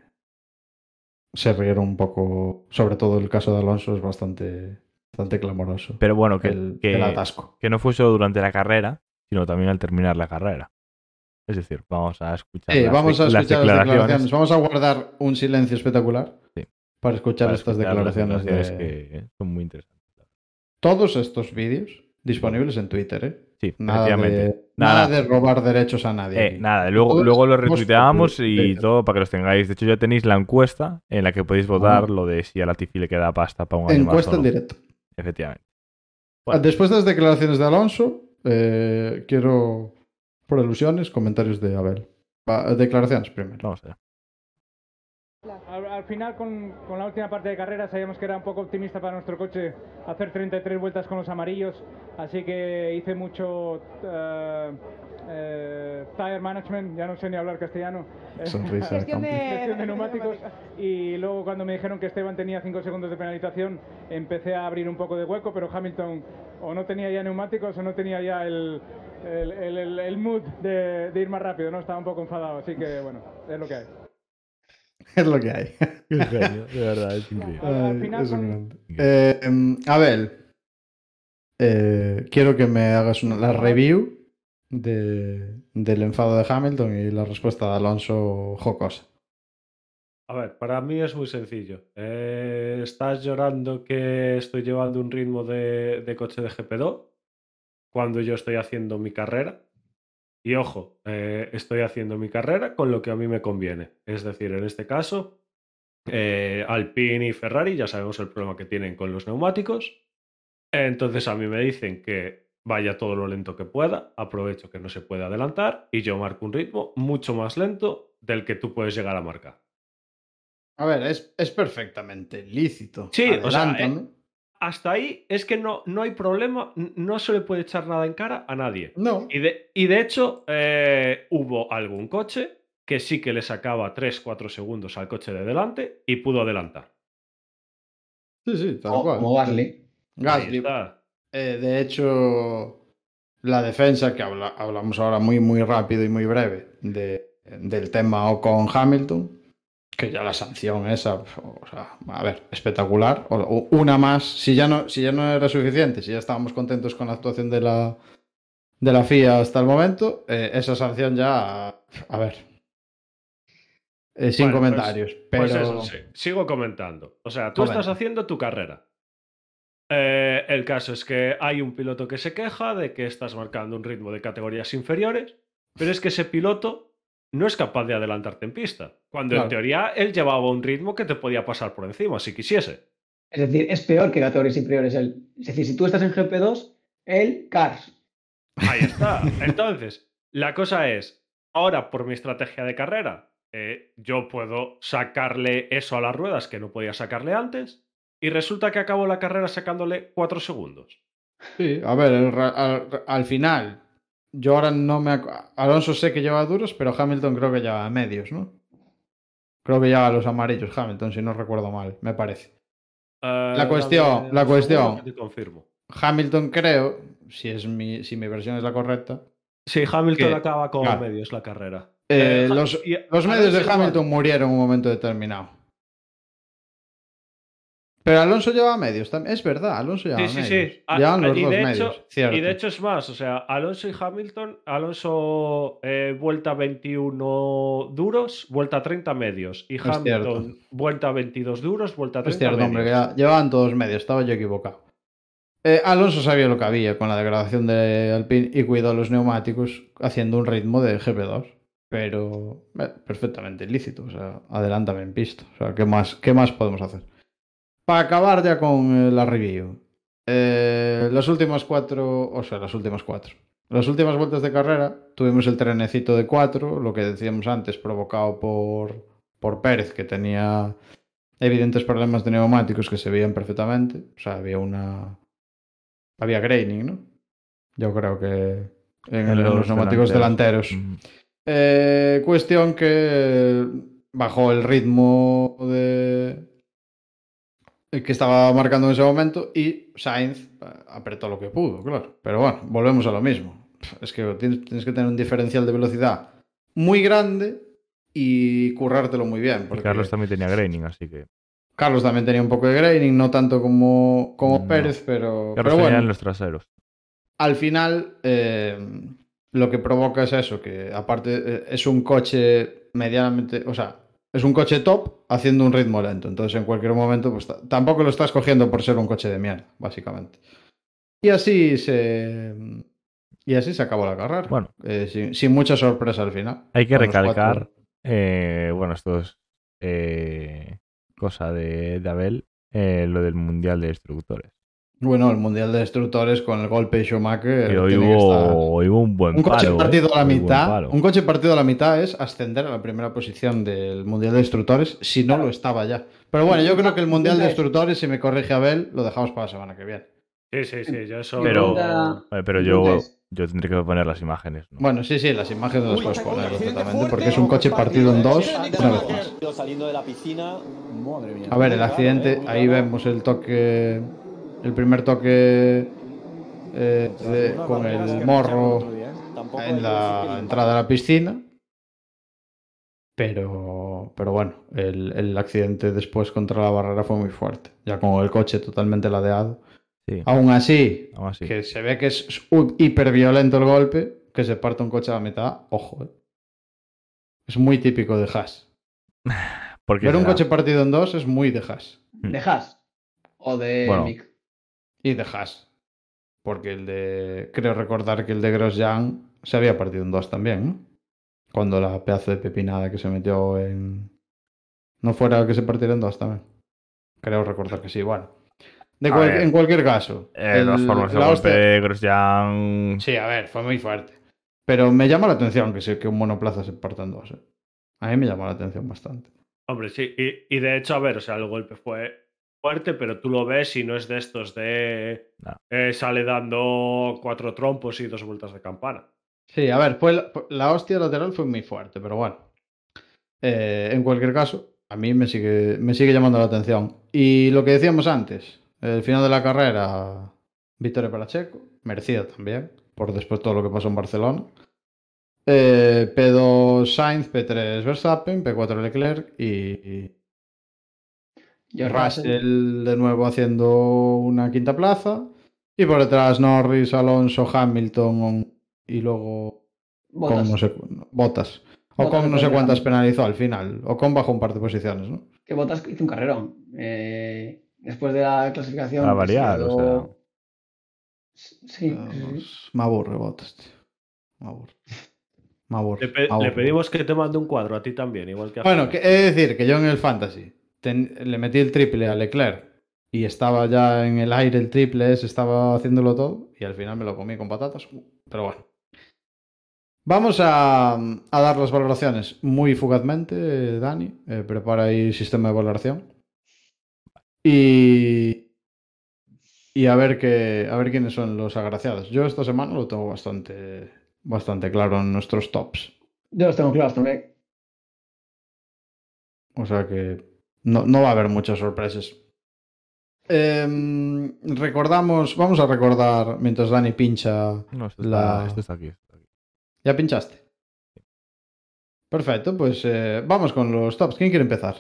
se rieron un poco, sobre todo el caso de Alonso es bastante, bastante clamoroso. Pero bueno, que, el, que, el atasco. que no fue solo durante la carrera, sino también al terminar la carrera. Es decir, vamos a escuchar Sí, las, vamos a escuchar las declaraciones. declaraciones. Vamos a guardar un silencio espectacular Sí. para escuchar para estas escuchar declaraciones. declaraciones de- que son muy interesantes. Todos estos vídeos disponibles en Twitter, ¿eh? Sí, Nada de, Nada. nada de robar derechos a nadie. Eh, nada, luego, Todos luego lo hemos retuiteamos y todo para que los tengáis. De hecho, ya tenéis la encuesta en la que podéis votar lo de si a Latifi le queda pasta para un Encuesta en directo. Efectivamente. Bueno. Después de las declaraciones de Alonso, eh, quiero, por alusiones, comentarios de Abel. Va, declaraciones primero. Vamos allá. Al, al final, con, con la última parte de carrera, sabíamos que era un poco optimista para nuestro coche hacer 33 vueltas con los amarillos, así que hice mucho eh, eh, tire management, ya no sé ni hablar castellano. Sonrisa. Gestión de, gestión de neumáticos y luego cuando me dijeron que Esteban tenía 5 segundos de penalización empecé a abrir un poco de hueco pero Hamilton o no tenía ya neumáticos o no tenía ya el, el, el- mood de, de ir más rápido, no estaba un poco enfadado, así que bueno, es lo que hay. Es lo que hay. Qué genio, de verdad, es increíble. Al Ay, final es un con- grande. Eh, Abel, eh, quiero que me hagas una, la review de, del enfado de Hamilton y la respuesta de Alonso jocosa. A ver, para mí es muy sencillo. Eh, estás llorando que estoy llevando un ritmo de, de coche de GP2. cuando yo estoy haciendo mi carrera. Y ojo, eh, estoy haciendo mi carrera con lo que a mí me conviene. Es decir, en este caso, eh, Alpine y Ferrari ya sabemos el problema que tienen con los neumáticos. Entonces a mí me dicen que vaya todo lo lento que pueda, aprovecho que no se puede adelantar y yo marco un ritmo mucho más lento del que tú puedes llegar a marcar. A ver, es, es perfectamente lícito. Sí, o sea, Adelántame. Hasta ahí es que no, no hay problema, no se le puede echar nada en cara a nadie. No. Y de, y de hecho, eh, hubo algún coche que sí que le sacaba 3-4 segundos al coche de delante y pudo adelantar. Sí, sí, tal cual. como Gasly. Ahí Gasly. Eh, de hecho, la defensa, que habla- hablamos ahora muy, muy rápido y muy breve de- del tema Ocon Hamilton, que ya la sanción esa, o sea, a ver, espectacular. O- o una más, si ya, no, si ya no era suficiente, si ya estábamos contentos con la actuación de la, de la FIA hasta el momento, eh, esa sanción ya, a ver. eh, sin Bueno, pues- comentarios. pero Pues eso, sí. Sigo comentando. O sea, tú Comenta. estás haciendo tu carrera. Eh, el caso es que hay un piloto que se queja de que estás marcando un ritmo de categorías inferiores, pero es que ese piloto no es capaz de adelantarte en pista, cuando Claro. en teoría él llevaba un ritmo que te podía pasar por encima si quisiese. Es decir, es peor que categorías inferiores él. Es decir, si tú estás en GP2, él, Cars. Ahí está. Entonces, la cosa es, ahora por mi estrategia de carrera, eh, yo puedo sacarle eso a las ruedas que no podía sacarle antes, y resulta que acabo la carrera sacándole 4 segundos. Sí, a ver, el al, al final, yo ahora no me... Alonso sé que lleva duros, pero Hamilton creo que lleva medios, ¿no? Creo que lleva los amarillos Hamilton, si no recuerdo mal, me parece. Eh, La cuestión- la cuestión. te confirmo. Hamilton creo, si, es mi, si mi versión es la correcta, Sí, Hamilton Que- acaba con claro. medios la carrera. eh, Eh, los, y- los medios de Hamilton murieron en un momento determinado. Pero Alonso lleva medios también. Es verdad, Alonso lleva Sí, sí, medios. sí. A- Llevan los y, dos de medios, hecho, cierto. y de hecho es más, o sea, Alonso y Hamilton, Alonso eh, vuelta 21 duros, vuelta 30 medios. Y Hamilton cierto. vuelta 22 duros, vuelta 30 Es cierto, hombre, que medios. llevaban todos medios, estaba yo equivocado. Eh, Alonso sabía lo que había con la degradación de Alpine y cuidó los neumáticos haciendo un ritmo de GP2. Pero eh, perfectamente lícito, o sea, adelántame en pista. O sea, ¿qué más, qué más podemos hacer? Para acabar ya con eh, la review. Eh, las últimas cuatro, o sea, las últimas cuatro. Las últimas vueltas de carrera tuvimos el trenecito de cuatro, lo que decíamos antes, provocado por, por Pérez, que tenía evidentes problemas de neumáticos que se veían perfectamente. O sea, había una. Había graining, ¿no? Yo creo que en, en los, neumáticos delanteros. Mm. Eh, cuestión que bajó el ritmo de que estaba marcando en ese momento y Sainz eh, apretó lo que pudo, claro. Pero bueno, volvemos a lo mismo. Es que tienes, tienes que tener un diferencial de velocidad muy grande y currártelo muy bien. Y Carlos también tenía graining, así que. Carlos también tenía un poco de graining, no tanto como, como No. Pérez, pero, Carlos pero bueno, en los traseros. al final eh, lo que provoca es eso, que aparte eh, es un coche medianamente, o sea, es un coche top haciendo un ritmo lento, entonces en cualquier momento pues ta- tampoco lo estás cogiendo por ser un coche de mierda, básicamente. Y así se y así se acabó la carrera. Bueno. Eh, sin, sin mucha sorpresa al final. Hay que recalcar, eh, bueno, esto es eh, cosa de, de Abel, lo del Mundial de Destructores. Bueno, el Mundial de Destructores con el golpe de Schumacher. Y hoy tiene que estar- hubo, hoy hubo un buen Un coche palo. partido ¿eh? a la mitad. Un coche partido a la mitad es ascender a la primera posición del Mundial de Destructores si no lo estaba ya. Pero bueno, yo creo que el Mundial de Destructores, si me corrige Abel, lo dejamos para la semana que viene. Sí, sí, sí, yo eso. Pero- pregunta- Eh, pero yo, yo tendré que poner las imágenes. ¿no? Bueno, sí, sí, las imágenes las puedes poner perfectamente porque es un coche partido en dos una vez más. Saliendo de la piscina. Madre mía. A ver, el accidente, ahí vemos el toque, el primer toque eh, de- con el morro en la entrada a la piscina. Pero, pero bueno, el, el accidente después contra la barrera fue muy fuerte. Ya con el coche totalmente ladeado. Sí, Aún así, aún así. que se ve que es hiper violento el golpe, que se parte un coche a la mitad, ojo. eh. Es muy típico de Haas. Ver un coche partido en dos es muy de Haas. ¿De Haas? ¿O de Bueno. Mick? Y de Haas. Porque el de. Creo recordar que el de Grosjean se había partido en dos también, ¿no? Cuando la pedazo de pepinada que se metió en. No fuera el que se partiera en dos también. Creo recordar que sí, bueno. De A cual- ver. en cualquier caso. Eh, de formas, el la golpe hostia- de Grosjean. Sí, a ver, fue muy fuerte. Pero me llama la atención que, se, que un monoplaza se parta en dos. ¿eh? A mí me llamó la atención bastante. Hombre, sí. Y, y de hecho, a ver, o sea, el golpe fue fuerte, pero tú lo ves y no es de estos de. No. eh, sale dando cuatro trompos y dos vueltas de campana. Sí, a ver, fue la, la hostia lateral fue muy fuerte, pero bueno. Eh, en cualquier caso, a mí me sigue, me sigue llamando la atención. Y lo que decíamos antes, el final de la carrera, victoria para Checo, merecida también, por después todo lo que pasó en Barcelona. Eh, P2 Sainz, P3 Verstappen, P4 Leclerc y, y George Russell. Russell de nuevo haciendo una quinta plaza. Y por detrás Norris, Alonso, Hamilton y luego Bottas. con no sé, Botas. O con no sé cuántas penalizó al final. O con bajó un par de posiciones, ¿no? Que Bottas hizo un carrerón. Eh, después de la clasificación. Para pues, se variar, o quedó- Sí, pues, me aburre Botas, tío. Me aburre. Me aburre. Le, pe- me aburre. le pedimos que te mande un cuadro a ti también, igual que a Bueno, que, he de decir que yo en el Fantasy ten- le metí el triple a Leclerc y estaba ya en el aire el triple ese, estaba haciéndolo todo y al final me lo comí con patatas. Pero bueno. Vamos a, a dar las valoraciones muy fugazmente, Dani. Eh, prepara ahí sistema de valoración. Y, y a ver qué, a ver quiénes son los agraciados. Yo esta semana lo tengo bastante, bastante claro en nuestros tops. Yo los tengo claros también. O sea que no, no va a haber muchas sorpresas. Em, recordamos, vamos a recordar mientras Dani pincha. No, esto La- está, esto está aquí. esto está aquí. ¿Ya pinchaste? Perfecto, pues eh, vamos con los tops. ¿Quién quiere empezar?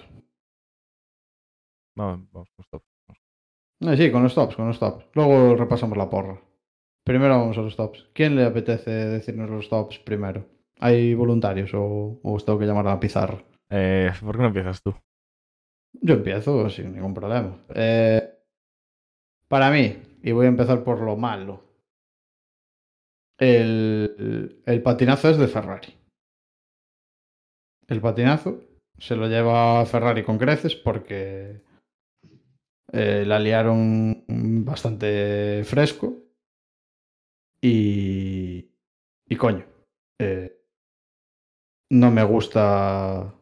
Vamos, vamos, con stop. Eh, sí, con los tops, con los tops. Luego repasamos la porra. Primero vamos a los tops. ¿Quién le apetece decirnos los tops primero? ¿Hay voluntarios o, o os tengo que llamar a la pizarra? Eh, ¿Por qué no empiezas tú? Yo empiezo sin ningún problema. Eh, para mí, y voy a empezar por lo malo, el, patinazo es de Ferrari. El patinazo se lo lleva Ferrari con creces porque eh, la liaron bastante fresco y, y coño, eh, no me gusta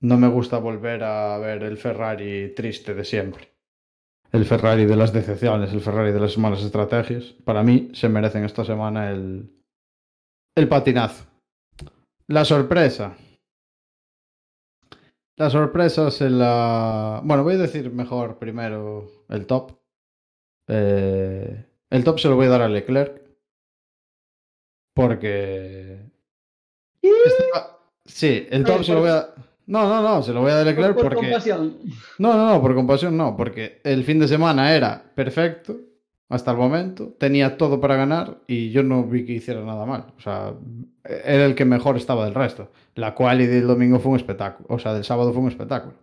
no me gusta volver a ver el Ferrari triste de siempre. El Ferrari de las decepciones, el Ferrari de las malas estrategias. Para mí se merecen esta semana el, el patinazo. La sorpresa. La sorpresa se la... Bueno, voy a decir mejor primero el top. Eh, el top se lo voy a dar a Leclerc. Porque... Sí, el top se lo voy a... No, no, no, se lo voy a dar a Leclerc Por- por porque... compasión. No, no, no, por compasión no, porque el fin de semana era perfecto hasta el momento, tenía todo para ganar y yo no vi que hiciera nada mal. O sea, era el que mejor estaba del resto. La cual y del domingo fue un espectáculo, o sea, del sábado fue un espectáculo.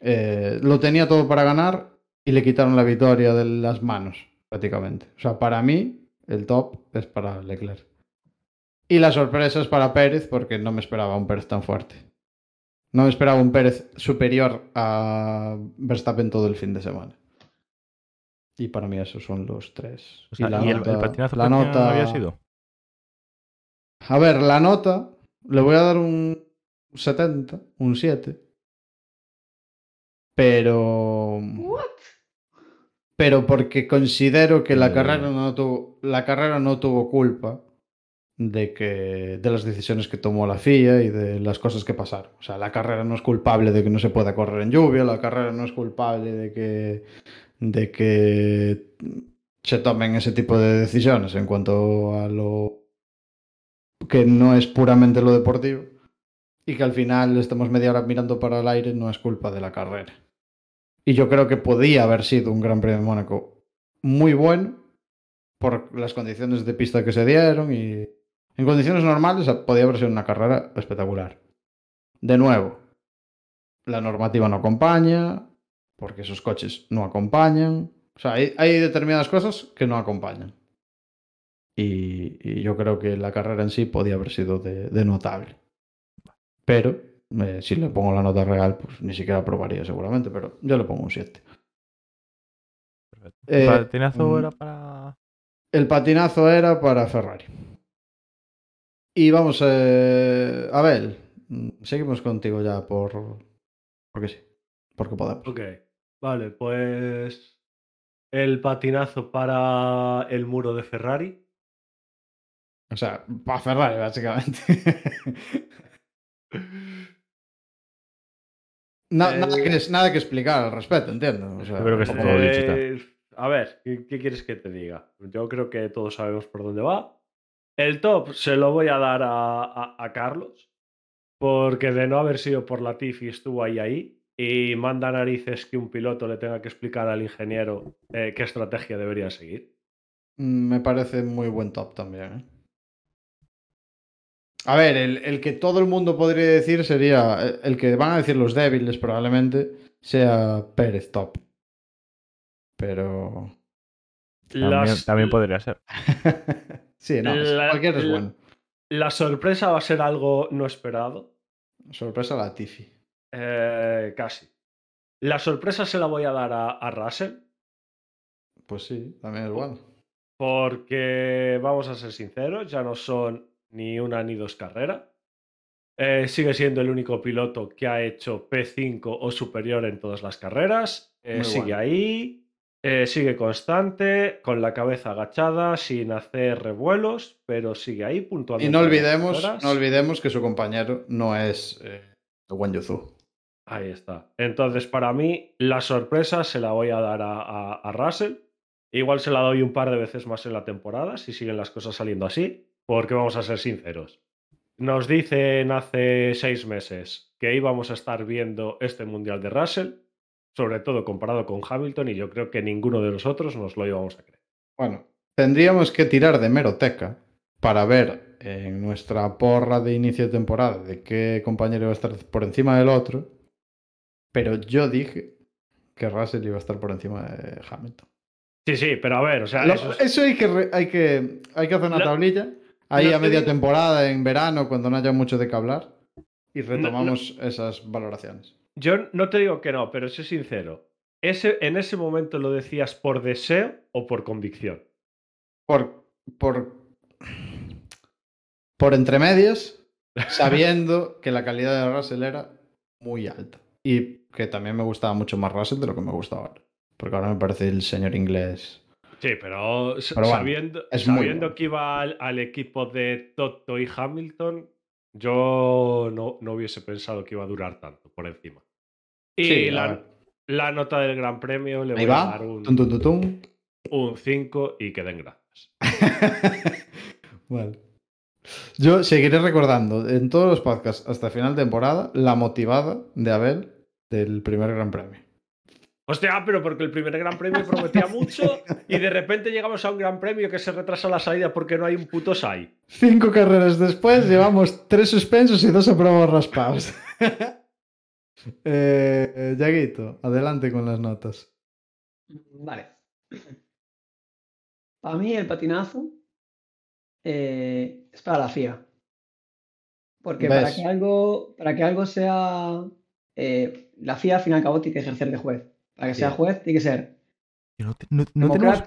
Eh, lo tenía todo para ganar y le quitaron la victoria de las manos, prácticamente. O sea, para mí, el top es para Leclerc. Y la sorpresa es para Pérez, porque no me esperaba un Pérez tan fuerte. No me esperaba un Pérez superior a Verstappen todo el fin de semana. Y para mí esos son los tres. O sea, la ¿Y, el, nota- el patinazo la nota había sido? A ver, la nota le voy a dar un 70, un 7. Pero pero porque considero que la Eh. carrera no tuvo la carrera no tuvo culpa de que de las decisiones que tomó la FIA y de las cosas que pasaron. O sea, la carrera no es culpable de que no se pueda correr en lluvia, la carrera no es culpable de que de que se tomen ese tipo de decisiones en cuanto a lo que no es puramente lo deportivo y que al final estemos media hora mirando para el aire no es culpa de la carrera. Y yo creo que podía haber sido un Gran Premio de Mónaco muy bueno por las condiciones de pista que se dieron y en condiciones normales podía haber sido una carrera espectacular. De nuevo, la normativa no acompaña, porque esos coches no acompañan. sea, hay, hay determinadas cosas que no acompañan. Y, y yo creo que la carrera en sí podía haber sido de, de notable. Pero eh, si le pongo la nota real, pues ni siquiera aprobaría seguramente, pero yo le pongo un 7. Perfecto. Eh, ¿El patinazo mm. era para...? El patinazo era para Ferrari. Y vamos, eh, Abel, mm, seguimos contigo ya por... Porque sí, porque podemos. Ok, vale, pues el patinazo para el muro de Ferrari. O sea, para Ferrari, básicamente. Nada, que, nada que explicar al respecto, entiendo. O sea, Yo creo que sí, como- todo dicho. Pues, a ver, ¿qué, qué quieres que te diga? Yo creo que todos sabemos por dónde va. El top se lo voy a dar a, a- a Carlos, porque de no haber sido por la Tiffy estuvo ahí ahí y manda narices que un piloto le tenga que explicar al ingeniero eh, qué estrategia debería seguir. Mm, Me parece muy buen top también. ¿eh? A ver, el, el que todo el mundo podría decir sería. el- El que van a decir los débiles, probablemente, sea Pérez top. Pero. También, Las- también podría ser. sí, no, La- cualquiera es la- bueno. La sorpresa va a ser algo no esperado. Sorpresa la Tiffy. Eh, casi. La sorpresa se la voy a dar a, a Russell, Pues sí, también es bueno. porque vamos a ser sinceros, ya no son ni una ni dos carreras. Eh, sigue siendo el único piloto que ha hecho P5 o superior en todas las carreras. Eh, sigue bueno. ahí, eh, sigue constante, con la cabeza agachada, sin hacer revuelos, pero sigue ahí puntuando. Y no olvidemos, no olvidemos que su compañero no es eh, Wen Yuzu. Ahí está. Entonces, para mí, la sorpresa se la voy a dar a, a- a Russell. Igual se la doy un par de veces más en la temporada, si siguen las cosas saliendo así, porque vamos a ser sinceros. Nos dicen hace seis meses que íbamos a estar viendo este Mundial de Russell, sobre todo comparado con Hamilton, y yo creo que ninguno de nosotros nos lo íbamos a creer. Bueno, tendríamos que tirar de meroteca para ver en nuestra porra de inicio de temporada de qué compañero iba a estar por encima del otro. Pero yo dije que Russell iba a estar por encima de Hamilton. Sí, sí, pero a ver, o sea, Lo- eso es- eso hay que, hay, que, hay que hacer una Lo- tablilla ahí a media digo- temporada, en verano, cuando no haya mucho de qué hablar. Y retomamos esas valoraciones. Yo no te digo que no, pero sé sincero. Ese, ¿En ese momento lo decías por deseo o por convicción? Por, por, por entre medias, sabiendo que la calidad de Russell era muy alta. Y que también me gustaba mucho más Russell de lo que me gusta ahora. Porque ahora me parece el señor inglés. Sí, pero, s- Pero bueno, sabiendo, sabiendo bueno. que iba al, al equipo de Toto y Hamilton, yo no, no hubiese pensado que iba a durar tanto por encima. Y Sí, a la, la nota del Gran Premio le Ahí voy a va. dar un, Tum, tum, tum, tum. un 5 y que den gracias. Vale. Yo seguiré recordando en todos los podcasts hasta final de temporada la motivada de Abel del primer Gran Premio. Hostia, pero porque el primer Gran Premio prometía mucho y de repente llegamos a un Gran Premio que se retrasa la salida porque no hay un puto SAI. Cinco carreras después llevamos tres suspensos y dos aprobados raspados. eh, Yaguito, adelante con las notas. Vale. Para mí el patinazo eh, es para la FIA. Porque para ¿Ves? que algo, para que algo sea... eh, la FIA al fin y al cabo tiene que ejercer de juez. Para que sea juez tiene que ser No, te- no- no tenemos...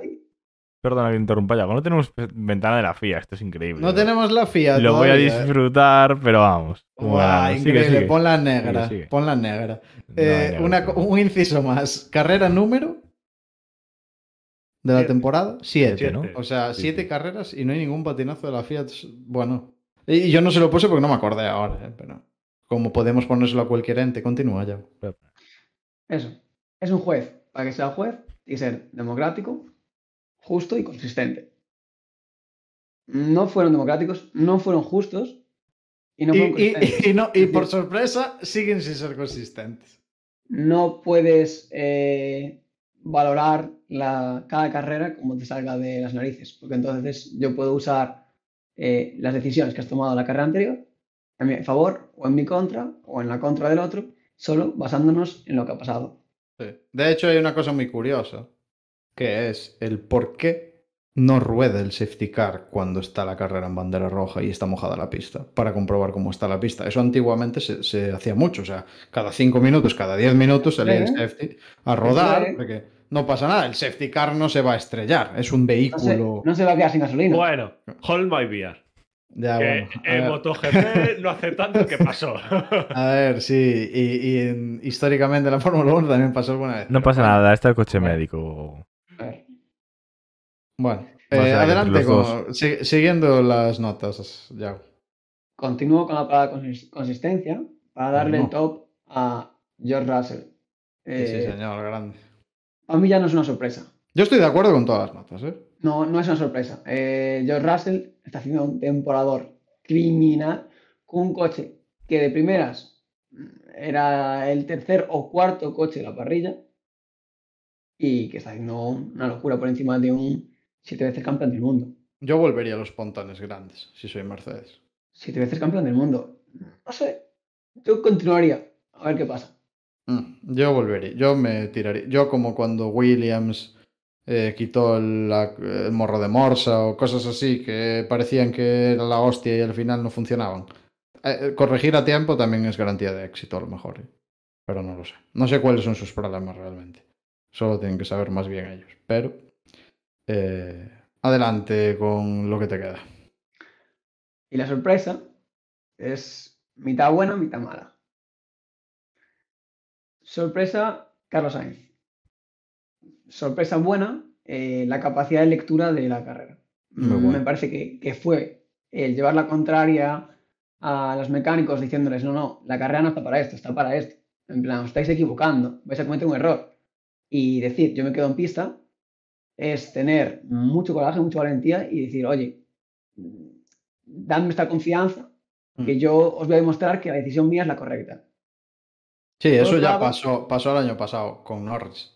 Perdona que interrumpa ya. No tenemos ventana de la FIA. Esto es increíble. No tenemos la FIA. Lo voy a ¿eh? disfrutar, pero vamos. Sigue, increíble, sigue. pon la negra, Sigue, sigue. pon la negra. Eh, una un inciso más. Carrera número de la Siete. temporada, siete. Siete, ¿no? O sea, siete carreras y no hay ningún patinazo de la Fiat. Bueno, y yo no se lo puse porque no me acordé ahora, eh, pero como podemos ponérselo a cualquier ente, continúa ya. Eso. Es un juez. Para que sea juez tiene que ser democrático, justo y consistente. No fueron democráticos, no fueron justos y no fueron y- consistentes. y no, y por sorpresa, siguen sin ser consistentes. no puedes eh, valorar la, cada carrera como te salga de las narices, porque entonces yo puedo usar eh, las decisiones que has tomado en la carrera anterior en mi favor o en mi contra o en la contra del otro, solo basándonos en lo que ha pasado. Sí. De hecho, hay una cosa muy curiosa. que es el por qué no rueda el safety car cuando está la carrera en bandera roja y está mojada la pista, para comprobar cómo está la pista. Eso antiguamente se, se hacía mucho, o sea, cada cinco minutos, cada diez minutos salía el safety a rodar, porque no pasa nada, el safety car no se va a estrellar, es un No se, vehículo... no se va a quedar sin gasolina. Bueno, hold my beer. Ya, que bueno, a en ver. MotoGP no hace tanto que pasó. A ver, sí, y, y en- históricamente en la Fórmula 1 también pasó alguna vez. No pasa bueno. nada, está el coche médico. A ver. Bueno, eh, adelante, con- si- siguiendo las notas, ya. Continúo con la palabra consis- consistencia para darle No. el top a George Russell. Sí, Eh, sí, señor, grande. a mí ya no es una sorpresa. Yo estoy de acuerdo con todas las notas, ¿eh? No, no es una sorpresa. Eh, George Russell está haciendo un temporador criminal con un coche que de primeras mm, era el tercer o cuarto coche de la parrilla y que está haciendo una locura por encima de un siete veces campeón del mundo. Yo volvería a los pontones grandes, si soy Mercedes. Siete veces campeón del mundo. No sé. Yo continuaría. A ver qué pasa. Mm, Yo volvería, yo me tiraría. Yo como cuando Williams eh, quitó el, el morro de Morsa o cosas así que parecían que era la hostia y al final no funcionaban. Eh, eh, corregir a tiempo también es garantía de éxito a lo mejor, pero no lo sé. No sé cuáles son sus problemas realmente. Solo tienen que saber más bien ellos. Pero adelante con lo que te queda. Y la sorpresa es mitad buena, mitad mala. Sorpresa, Carlos Sainz. Sorpresa buena, eh, la capacidad de lectura de la carrera. Muy bueno. Me parece que, que fue el llevar la contraria a los mecánicos diciéndoles, no, no, la carrera no está para esto, está para esto. En plan, os estáis equivocando, vais a cometer un error. Y decir, yo me quedo en pista, es tener mucho coraje, mucha valentía y decir, oye, dadme esta confianza que Mm. yo os voy a demostrar que la decisión mía es la correcta. Sí, eso ya pasó, pasó el año pasado con Norris.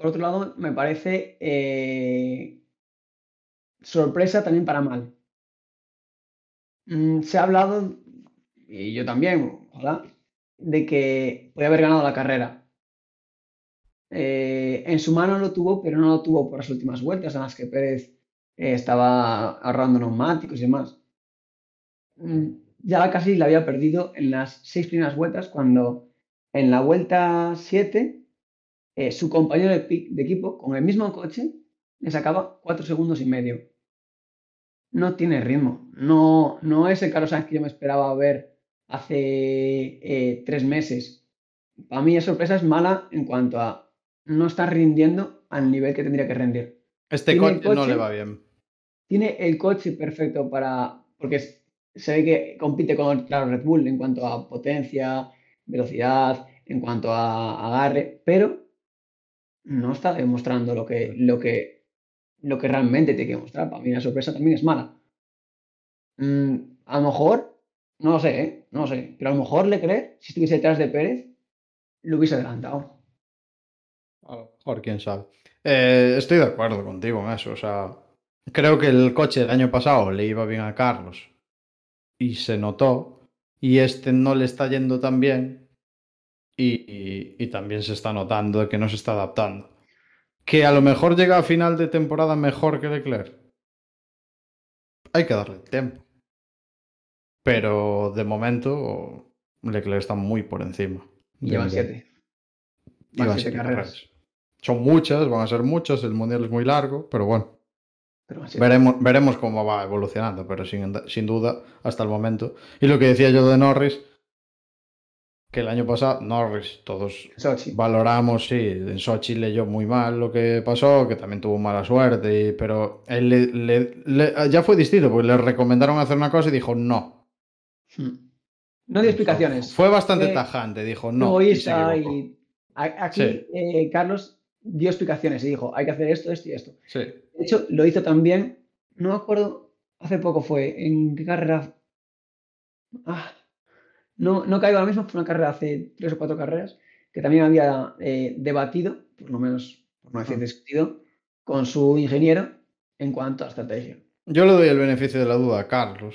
Por otro lado, me parece eh, sorpresa también para mal. Mm, se ha hablado, y yo también, ojalá, de que podía haber ganado la carrera. Eh, en su mano lo tuvo, pero no lo tuvo por las últimas vueltas en las que Pérez eh, estaba ahorrando neumáticos y demás. Mm, Ya casi la había perdido en las seis primeras vueltas cuando en la vuelta 7 eh, su compañero de, equipo con el mismo coche le sacaba 4 segundos y medio. No tiene ritmo. No, no es el Carlos Sainz que yo me esperaba ver hace eh, tres meses. Para mí la sorpresa es mala en cuanto a no estar rindiendo al nivel que tendría que rendir. Este coche, no le va bien. Tiene el coche perfecto para... porque se ve que compite con claro, Red Bull en cuanto a potencia, velocidad, en cuanto a agarre, pero no está demostrando lo que, lo que, lo que realmente tiene que demostrar. Para mí la sorpresa también es mala. Mm, a lo mejor, no lo sé, ¿eh? no lo sé, pero a lo mejor Leclerc, si estuviese detrás de Pérez, lo hubiese adelantado. A lo mejor, quién sabe. Eh, estoy de acuerdo contigo en eso. O sea, creo que el coche del año pasado le iba bien a Carlos y se notó. Y este no le está yendo tan bien. Y, también se está notando que no se está adaptando. Que a lo mejor llega a final de temporada mejor que Leclerc. Hay que darle tiempo. Pero de momento Leclerc está muy por encima. Llevan siete. y Van van siete siete carreras. carreras. Son muchas, van a ser muchas, el mundial es muy largo, pero bueno, Pero veremos, veremos cómo va evolucionando, pero sin, sin duda, hasta el momento. Y lo que decía yo de Norris, que el año pasado, Norris, todos Sochi. valoramos, sí, en Sochi leyó muy mal lo que pasó, que también tuvo mala suerte, y- pero él le- le- le- ya fue distinto, porque le recomendaron hacer una cosa y dijo no. Hmm. No dio explicaciones. Fue bastante Fue tajante, dijo no. y egoísta y aquí Sí. eh, Carlos dio explicaciones y dijo hay que hacer esto, esto y esto. Sí. De hecho, lo hizo también, no me acuerdo, hace poco fue, ¿en qué carrera? Ah, no, no caigo ahora mismo, fue una carrera hace tres o cuatro carreras, que también había eh, debatido, por lo menos, por no decir Ah. discutido, con su ingeniero en cuanto a estrategia. Yo le doy el beneficio de la duda a Carlos,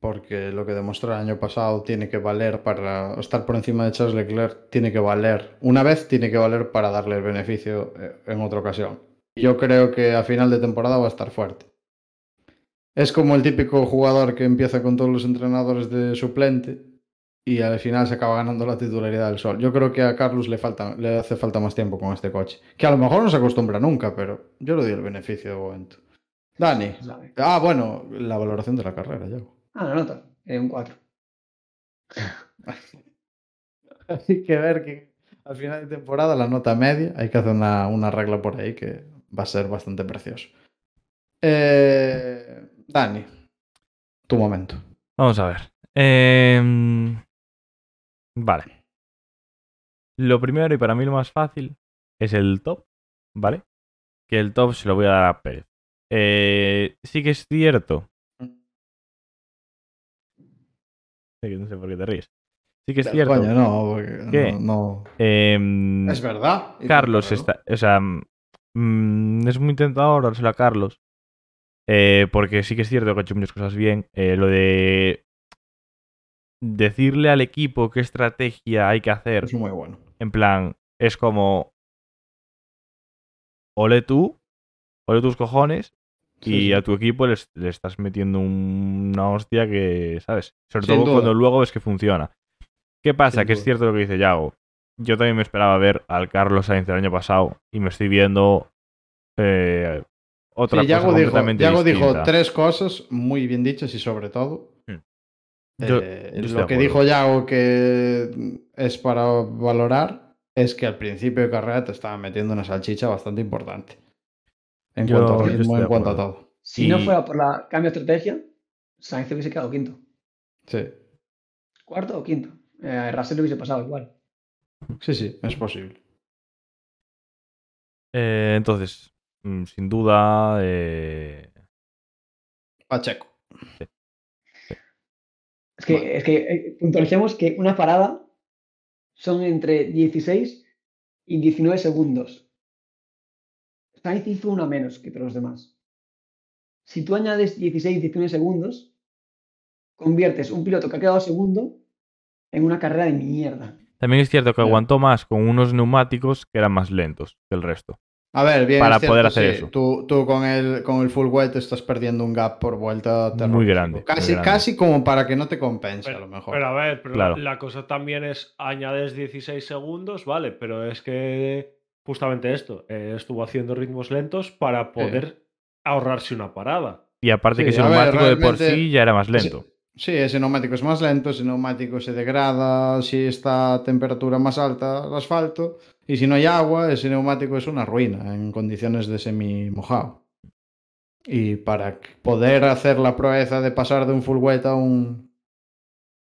porque lo que demostró el año pasado tiene que valer para estar por encima de Charles Leclerc, tiene que valer, una vez tiene que valer para darle el beneficio eh, en otra ocasión. yo creo que a final de temporada va a estar fuerte. Es como el típico jugador que empieza con todos los entrenadores de suplente y al final se acaba ganando la titularidad del sol. Yo creo que a Carlos le, falta, le hace falta más tiempo con este coche. Que a lo mejor no se acostumbra nunca, pero yo le doy el beneficio de momento. Dani. Ah, bueno, la valoración de la carrera, ya. Ah, la nota. Eh, un 4. Hay que ver que al final de temporada la nota media, hay que hacer una, una regla por ahí que va a ser bastante precioso. Eh, Dani, tu momento. Vamos a ver. Em, vale. Lo primero y para mí lo más fácil es el top, ¿vale? Que el top se lo voy a dar a Pérez. Eh, sí que es cierto. No sé por qué te ríes. Sí que es cierto. Coño, no, porque ¿Qué? no, no- em, Es verdad. Carlos está. O sea, mm, es muy tentador dárselo a Carlos. eh, porque sí que es cierto que ha hecho muchas cosas bien. Eh, lo de decirle al equipo qué estrategia hay que hacer. Es muy bueno. En plan, es como. Ole tú, ole tus cojones. Y sí. a tu equipo les- le, estás metiendo un- una hostia que, ¿sabes? Sobre Sin todo duda. cuando luego ves que funciona. ¿Qué pasa? Sin que es cierto lo que dice Yago. Yo también me esperaba ver al Carlos Sainz el año pasado y me estoy viendo eh, otra Sí, cosa Yago, dijo, Yago dijo tres cosas muy bien dichas y sobre todo. Yo- eh, yo lo que dijo Yago que es para valorar es que al principio de carrera te estaba metiendo una salchicha bastante importante. En Yo- cuanto a ritmo, en cuanto todo. Si no fuera por la cambio de estrategia, Sainz hubiese quedado quinto. Sí, Cuarto o quinto. Eh, Russell hubiese pasado igual. sí, sí, es posible. Eh, entonces, mm, sin duda. eh, Pacheco. Es que, es que eh, puntualicemos que una parada son entre 16 y 19 segundos. Sainz hizo una menos que todos los demás. Si tú añades 16 y 19 segundos, conviertes un piloto que ha quedado segundo en una carrera de mierda. También es cierto que aguantó más con unos neumáticos que eran más lentos que el resto. A ver, bien. Para es cierto, poder hacer sí, eso. Tú, tú con, el, con el full wet estás perdiendo un gap por vuelta Muy grande, muy Casi, grande. casi como para que no te compense, a lo mejor. Pero a ver, pero Claro. la cosa también es añades 16 segundos, vale, pero es que justamente esto, eh, estuvo haciendo ritmos lentos para poder ahorrarse una parada. Y aparte Sí, que ese ver, neumático de por sí ya era más lento. Sí, ese neumático es más lento, ese neumático se degrada si está a temperatura más alta el asfalto y si no hay agua, ese neumático es una ruina en condiciones de semi mojado. Y para poder hacer la proeza de pasar de un full wet a un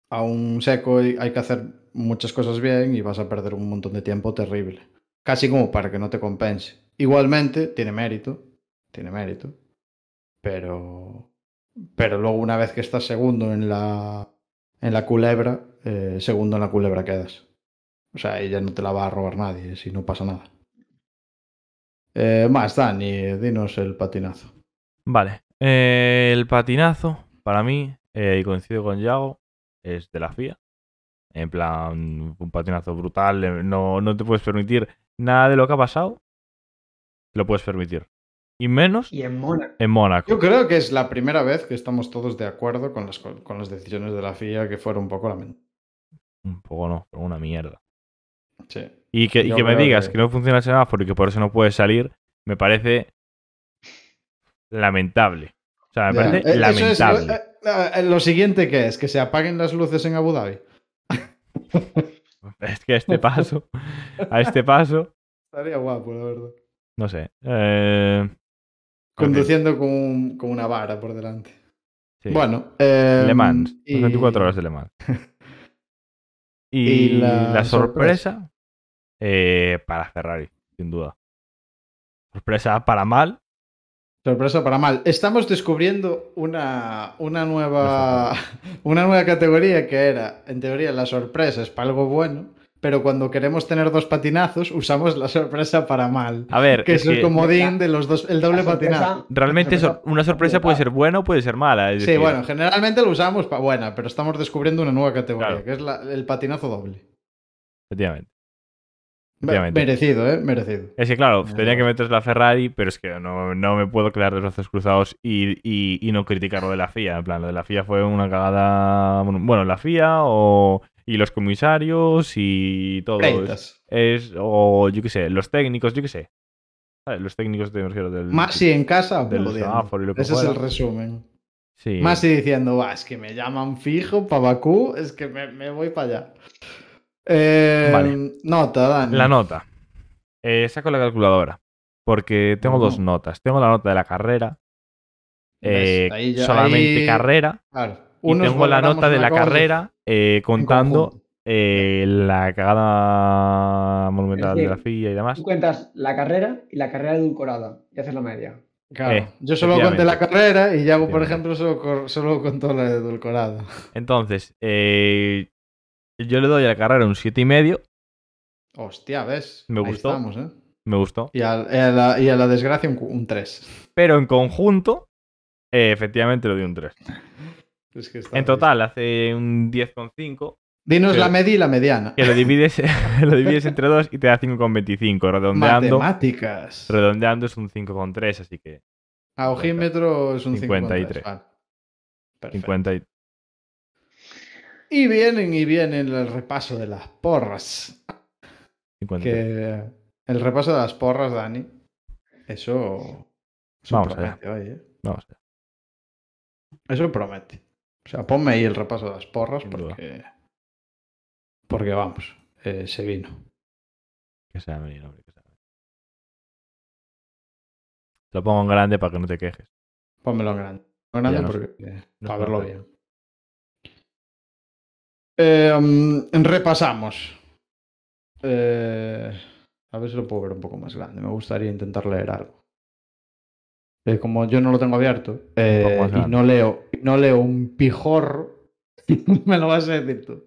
a un seco hay que hacer muchas cosas bien y vas a perder un montón de tiempo terrible. Casi como para que no te compense. Igualmente, tiene mérito, tiene mérito, pero pero luego una vez que estás segundo en la, en la culebra, eh, segundo en la culebra quedas. O sea, ella no te la va a robar nadie si no pasa nada. Eh, más, Dani, dinos el patinazo. Vale. eh, el patinazo, para mí, eh, y coincido con Yago, es de la FIA. En plan, un patinazo brutal. eh, No, no te puedes permitir nada de lo que ha pasado. Te lo puedes permitir. Y menos Y en Mónaco. en Mónaco. Yo creo que es la primera vez que estamos todos de acuerdo con las, co- con las decisiones de la FIA que fueron un poco lamentables. Un poco no, pero una mierda. Sí. Y que, y que me digas que- que... no funciona el semáforo y que por eso no puedes salir, me parece lamentable. O sea, me Ya. parece Eh, eso es lo- lamentable. eh, eh, lo siguiente que es, que se apaguen las luces en Abu Dhabi. Es que a este paso, a este paso, Estaría guapo, la verdad. no sé. Eh, Conduciendo con, un- con una vara por delante. sí. Bueno, eh, Le Mans, y- las 24 horas de Le Mans. Y, Y la, la sorpresa, eh, para Ferrari, sin duda. Sorpresa para mal. Sorpresa para mal. Estamos descubriendo una, una, nueva, una nueva categoría que era, en teoría, la sorpresa es para algo bueno, pero cuando queremos tener dos patinazos usamos la sorpresa para mal. A ver, Que es es el que comodín de los dos, el doble sorpresa- patinazo. realmente una sorpresa puede ser buena o puede ser mala. es Sí, decir, bueno, generalmente lo usamos para buena, pero estamos descubriendo una nueva categoría, Claro. que es la- el patinazo doble. Efectivamente. Merecido, ¿eh? Merecido. Es que, claro, tenía que meterse la Ferrari, pero es que no, no me puedo quedar de brazos cruzados y, y- y no criticar lo de la FIA. En plan, lo de la FIA fue una cagada. Bueno, la FIA o, y los comisarios y todo. Es, o yo qué sé, los técnicos, yo qué sé. ¿Sabes? Los técnicos de, refiero, del, Más si en casa, del Ese es fuera. el resumen. Sí. Más si diciendo, va, es que me llaman fijo para Bakú, es que me, me voy para allá. Eh, Vale. Nota, Dani. La nota. Eh, saco la calculadora. Porque tengo dos notas. Tengo la nota de la carrera. Eh, Ahí ya- solamente ahí- carrera. Claro. Y tengo la nota de la carrera eh, contando eh, la cagada monumental de la FIA y demás. Tú cuentas la carrera y la carrera edulcorada y haces la media. Claro. Eh, Yo solo conté la carrera y Yago, por ejemplo, solo, solo contó la edulcorada. Entonces, eh, yo le doy a la carrera un siete y medio. Hostia, ¿ves? Me Ahí gustó. estamos, ¿eh? Me gustó. Y a, a la, y a la desgracia un 3. Pero en conjunto, eh, efectivamente le doy un 3. En total hace un 10,5. Dinos la media y la mediana. Que lo divides, lo divides entre dos y te da 5,25. Redondeando, Matemáticas. redondeando es un 5,3, así que A ojímetro es un 53. 53. Vale. Perfecto. 50 y... Y vienen y vienen el repaso de las porras. 53. Que el repaso de las porras, Dani. Eso. Eso Vamos allá. promete, oye. Vamos allá. Eso promete. O sea, ponme ahí el repaso de las porras porque. Porque vamos, eh, se vino. Que sea venir, hombre, que sea venir. Te lo pongo en grande para que no te quejes. Pónmelo en grande. En grande Ya no porque. eh, no para verlo bien. Eh, mm, repasamos. Eh, a ver si lo puedo ver un poco más grande. Me gustaría intentar leer algo. Eh, como yo no lo tengo abierto eh, y no leo, no leo un pijorro, me lo vas a decir tú.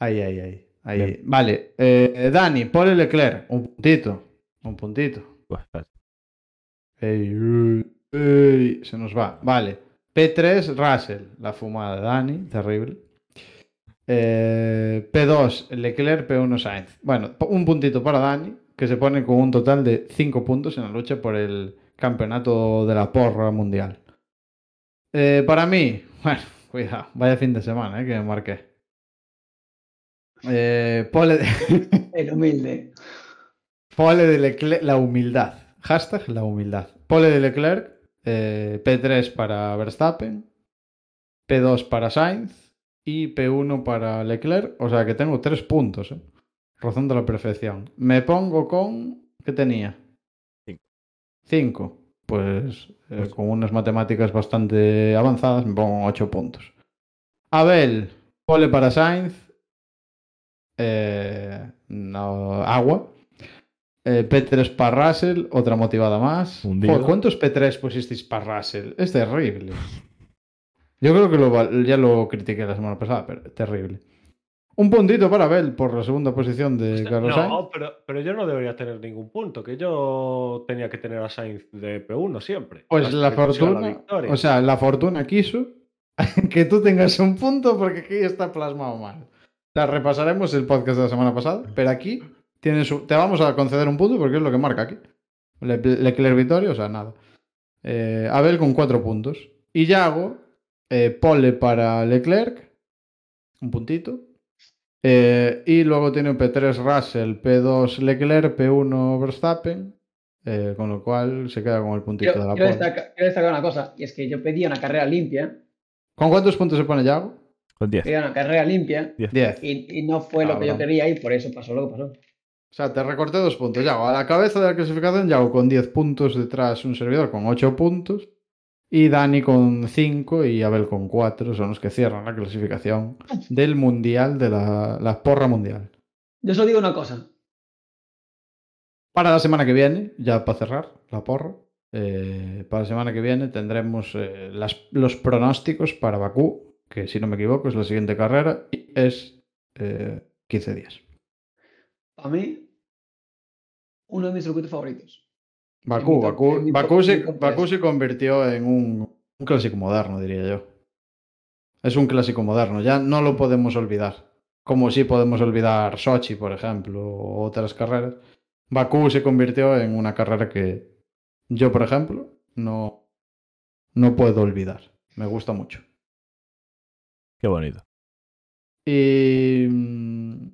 Ahí, ahí, ahí. ahí. Vale. eh, Dani, Paul Leclerc. Un puntito. Un puntito. Pues, espérate. Ey, ey, ey, se nos va. Vale. P3, Russell. La fumada de Dani, terrible. Eh, P2, Leclerc, P1, Sainz. Bueno, un puntito para Dani, que se pone con un total de 5 puntos en la lucha por el campeonato de la porra mundial. Eh, para mí, bueno, cuidado, vaya fin de semana eh, que me marqué. Eh, pole de... El humilde. Pole de Leclerc, la humildad. Hashtag la humildad. Pole de Leclerc, eh, P3 para Verstappen, P2 para Sainz y P1 para Leclerc. O sea que tengo tres puntos, ¿eh? rozando la perfección. Me pongo con... ¿Qué tenía? Cinco. Cinco. Pues eh, Pues- con unas matemáticas bastante avanzadas me pongo ocho puntos. Abel, pole para Sainz. Eh, no, agua. Eh, P3 para Russell, otra motivada más. Joder, ¿Cuántos P3 pusisteis para Russell? Es terrible. Yo creo que lo ya lo critiqué la semana pasada, pero terrible. Un puntito para Abel por la segunda posición de Carlos Sainz. No, pero, pero yo no debería tener ningún punto, que yo tenía que tener a Sainz de P1 siempre. Pues la fortuna, victoria. o sea, la fortuna quiso que tú tengas un punto porque aquí está plasmado mal. O sea, repasaremos el podcast de la semana pasada, pero aquí tienes te vamos a conceder un punto porque es lo que marca aquí. Le- Leclerc victoria, o sea, nada. Eh, Abel con cuatro puntos. Y Yago, eh, pole para Leclerc, un puntito. Eh, y luego tiene un P3 Russell, P2 Leclerc, P1 Verstappen. eh, con lo cual se queda con el puntito Quiero, de la quiero pole. quiero destacar una cosa, y es que yo pedía una carrera limpia, ¿Con cuántos puntos se pone Yago? Con 10. pedía una carrera limpia, 10. y, y no fue lo que yo quería, y por eso pasó lo que pasó. O sea, te recorté dos puntos. Yago, a la cabeza de la clasificación, Yago con 10 puntos detrás, un servidor con 8 puntos. Y Dani con 5 y Abel con 4. Son los que cierran la clasificación del mundial, de la, la porra mundial. Yo solo digo una cosa, Para la semana que viene, ya para cerrar la porra, eh, para la semana que viene tendremos eh, las- los pronósticos para Bakú, que si no me equivoco es la siguiente carrera y es eh, 15 días. para mí, uno de mis circuitos favoritos. Bakú, Bakú, mi se, Bakú se convirtió en un, un clásico moderno, diría yo. Es un clásico moderno, ya no lo podemos olvidar. como si podemos olvidar Sochi, por ejemplo, o otras carreras. Bakú se convirtió en una carrera que yo, por ejemplo, no, no puedo olvidar. Me gusta mucho. Qué bonito. Y mm,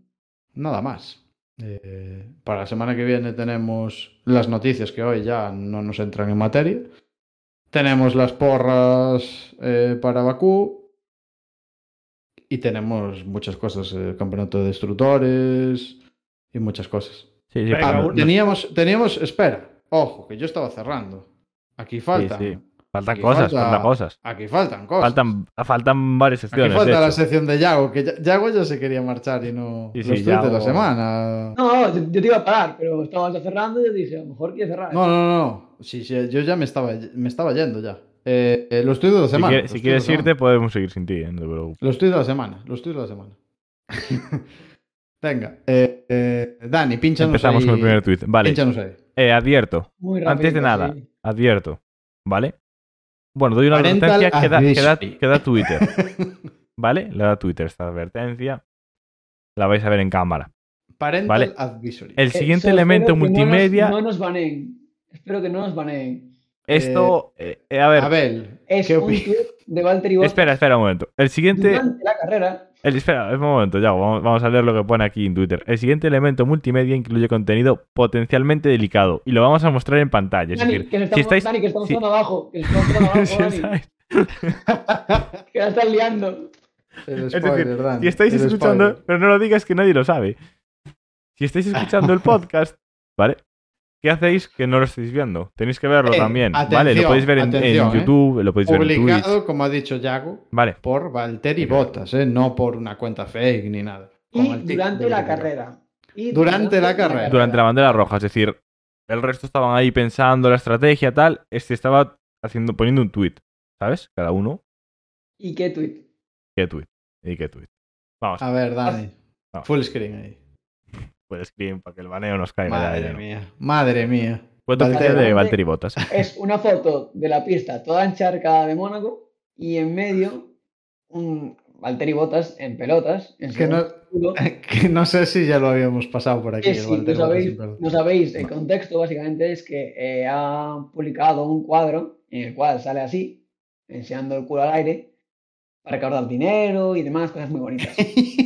nada más. Eh, para la semana que viene tenemos las noticias que hoy ya no nos entran en materia. Tenemos las porras eh, para Bakú. Y tenemos muchas cosas. El campeonato de destructores y muchas cosas. Sí, sí, Ah, teníamos, teníamos, espera, ojo, que yo estaba cerrando. Aquí faltan. sí. Faltan Aquí cosas, falta- faltan cosas. Aquí faltan cosas. Faltan, faltan varias Aquí secciones. falta de la hecho. sección de Yago, que Ya- Yago ya se quería marchar y no. Sí, los sí, tweets de la Yago- No, semana. no, yo, yo te iba a parar, pero estabas ya cerrando y yo dije, a lo mejor quiere cerrar. No, no, no. Sí, sí, yo ya me estaba, me estaba yendo ya. Eh, eh, los tweets de la semana. quieres- los si quieres irte, semana. podemos seguir sin ti. ¿eh? No. Los tweets de la semana. Los tweets de la semana. Venga, eh, eh, Dani, pínchanos Empezamos ahí. con el primer tweet. Vale, Pínchanos ahí. eh, advierto. Muy Antes de nada, sí. advierto. ¿Vale? Bueno, doy una advertencia que da, que, da, que da Twitter. ¿Vale? Le da Twitter esta advertencia. La vais a ver en cámara. Parental Vale. advisory. El Eh, siguiente elemento que no nos- multimedia. No nos, baneen. Espero que no nos baneen. Esto. eh, eh, a ver. Abel, Es ¿qué un tweet de Valtteri Bottas Espera, espera un momento. El siguiente. durante la carrera. El, espera, un momento, ya, vamos, vamos a leer lo que pone aquí en Twitter. El siguiente elemento multimedia incluye contenido potencialmente delicado y lo vamos a mostrar en pantalla. Es Dani, decir, que, si estamos, estáis. Dani, que estamos si- tan abajo. Que estamos tan abajo, si Dani. estáis- Que la estás liando. El decir, si estáis escuchando, spoiler. pero no lo digas que nadie lo sabe. Si estáis escuchando el podcast, ¿vale? ¿Qué hacéis que no lo estáis viendo? Tenéis que verlo Eh, también, ¿vale? Lo atención, podéis ver en, ¿eh? YouTube, lo podéis ver en Twitch. Publicado, como ha dicho Yago, Vale, por Valtteri Bottas, ¿eh? no por una cuenta fake ni nada. Y durante la carrera. Y Durante la carrera. durante la bandera roja, es decir, el resto estaban ahí pensando la estrategia, tal. Este estaba haciendo, poniendo un tweet, ¿sabes? Cada uno, ¿Y qué tweet? qué tweet. Y qué tweet. Vamos, A ver, Dani. Ah. Full screen ahí. Puedes screen para que el baneo nos caiga Madre mía. Madre mía. Cuento de Valtteri Bottas. Es una foto de la pista toda encharcada de Mónaco y en medio un Valtteri Bottas en pelotas. Que no, culo. que no sé si ya lo habíamos pasado por aquí. Que el sabéis, no sabéis, el contexto básicamente es que eh, ha publicado un cuadro en el cual sale así, enseñando el culo al aire, para recaudar dinero y demás, cosas muy bonitas.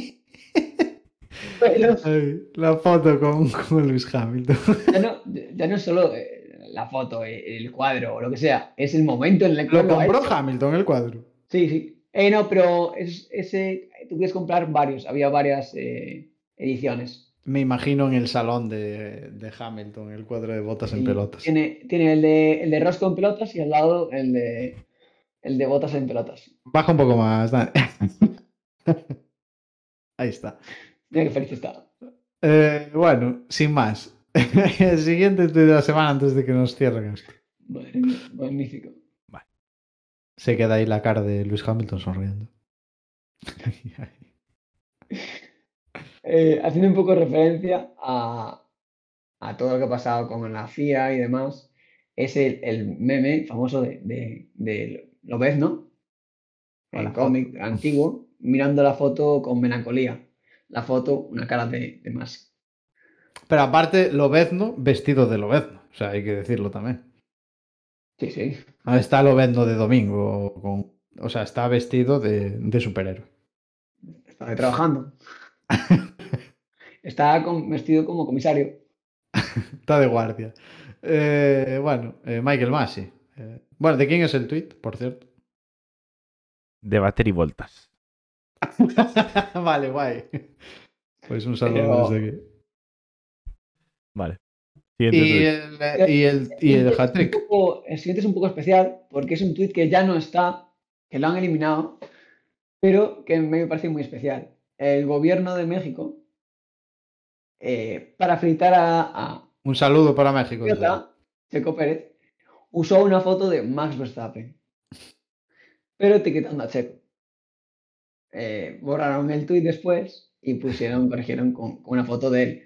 Pero la foto con, con Luis Hamilton. ya no, ya no es solo eh, la foto, eh, el cuadro o lo que sea, es el momento en el que Lo compró. Hamilton el cuadro. Sí, sí. Eh, no, pero es, ese, tú quieres comprar varios, había varias eh, ediciones. Me imagino en el salón de, de Hamilton el cuadro de botas en pelotas. Tiene, tiene el de, el de Rosco en pelotas y al lado el de, el de botas en pelotas. Baja un poco más. Ahí está. Mira qué feliz está. Eh, bueno, sin más. el siguiente tuit de la semana antes de que nos cierren esto. Madre mía, magnífico. Se queda ahí la cara de Luis Hamilton sonriendo. Eh, haciendo un poco referencia a, a todo lo que ha pasado con la FIA y demás, es el, el meme famoso de, de, de Lobezno, el cómic antiguo, mirando la foto con melancolía. La foto, una cara de, de Masi. Pero aparte, Lobezno vestido de Lobezno. O sea, hay que decirlo también. Sí, sí. Ahí está Lobezno de domingo. Con... O sea, está vestido de, de superhéroe. Está ahí trabajando. Está con- vestido como comisario. Está de guardia. Eh, bueno, eh, Michael Massey. Eh, bueno, ¿de quién es el tweet, por cierto? De Valtteri Voltas. vale, guay. Pues un saludo Pero- desde aquí. Vale. Siguiente Y tweet. el, eh, y el, y el siguiente es un hat-trick. poco- el siguiente es un poco especial porque es un tweet que ya no está, que lo han eliminado, pero que me parece muy especial. El gobierno de México, eh, para felicitar a, a Un saludo para México. Checo Pérez, usó una foto de Max Verstappen, pero etiquetando a Checo. Eh, borraron el tweet después y pusieron, corrigieron con, con una foto de él.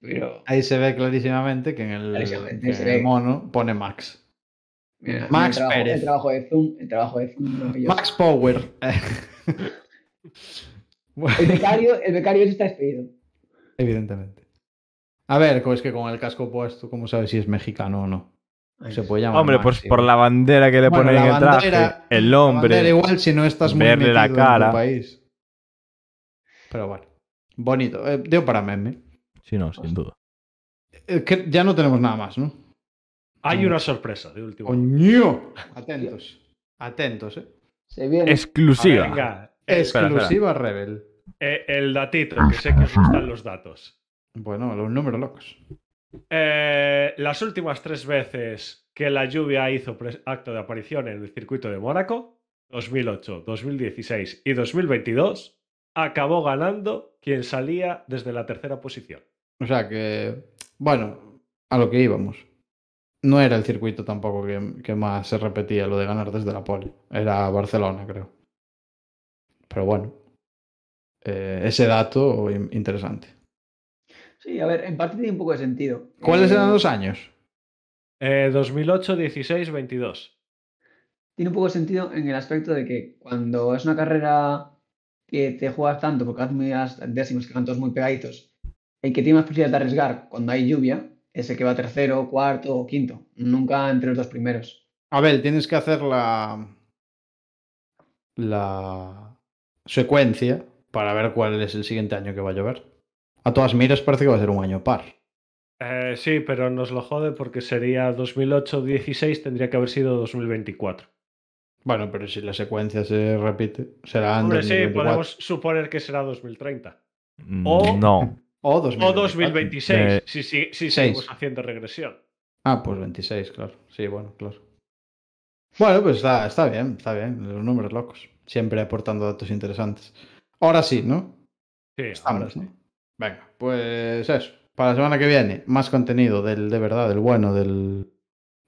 Pero Ahí se ve clarísimamente que en el, que en mono pone Max. mira, Max el trabajo, Pérez. El trabajo de Zoom, el trabajo de Zoom. Max Power. El becario, el becario está despedido. Evidentemente. A ver, es que con el casco puesto, ¿cómo sabes si es mexicano o no? Se puede llamar. Hombre, pues por la bandera que le Bueno, ponen en el traje, bandera- el La nombre. igual si no estás muy verle la metido en tu cara. país. Pero bueno, bonito. Eh, dio para meme. Sí, no, sin duda. Eh, que ya no tenemos nada más, ¿no? Hay una sorpresa de último. ¡Coño! Atentos. Atentos, ¿eh? Se viene. Exclusiva. Venga, espera. Exclusiva Rebel. eh, el datito, que sé que os gustan los datos. Bueno, los números locos. Eh, las últimas tres veces que la lluvia hizo acto de aparición en el circuito de Mónaco, 2008, 2016 y 2022, acabó ganando quien salía desde la tercera posición. O sea que, bueno, a lo que íbamos. No era el circuito tampoco que, más se repetía lo de ganar desde la pole. Era Barcelona, creo. Pero bueno, eh, ese dato in- interesante. Sí, a ver, en parte tiene un poco de sentido. ¿Cuáles Eh, eran los años? Eh, 2008, 16, 22. Tiene un poco de sentido en el aspecto de que cuando es una carrera que te juegas tanto, porque haces medidas décimas que van todos muy pegaditos, el que tiene más posibilidades de arriesgar cuando hay lluvia es el que va tercero, cuarto o quinto, nunca entre los dos primeros. A ver, tienes que hacer la. la secuencia para ver cuál es el siguiente año que va a llover. A todas miras parece que va a ser un año par. Eh, sí, pero nos lo jode porque sería 2008-16, tendría que haber sido 2024. Bueno, pero si la secuencia se repite, será Hombre, sí, 2024. podemos suponer que será 2030. Mm, O- No. O O 2024. 2026, Eh, si, si, si seis. seguimos haciendo regresión. Ah, pues 26, claro. Sí, bueno, claro. Bueno, pues está, está bien, está bien. Los números locos. Siempre aportando datos interesantes. Ahora sí, ¿no? Sí, ahora Estamos, sí. ¿no? Venga, pues eso. Para la semana que viene, más contenido del de verdad, del bueno, del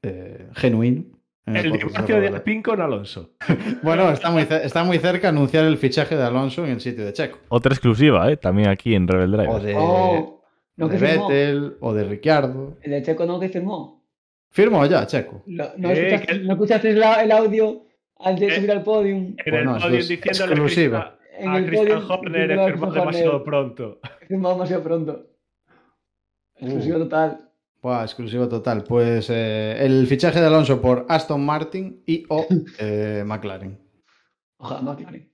eh, genuino. en El divorcio de. Alpine con Alonso. Bueno, está muy, está muy cerca anunciar el fichaje de Alonso en el sitio de Checo. Otra exclusiva, ¿eh? También aquí en Rebel Drive. O de, Oh, no de firmó. Vettel, o de Ricciardo. El de Checo no que firmó. Firmó ya, Checo. Lo- no, Eh, escuchaste, no el audio al de Eh, subir al podium. En Bueno, el es diciéndole exclusiva. a Christian- a Christian Horner diciéndole he a firmado demasiado pronto. Pronto. Exclusivo total. Buah, exclusivo total. Pues eh, el fichaje de Alonso por Aston Martin y o eh, McLaren. Ojalá McLaren.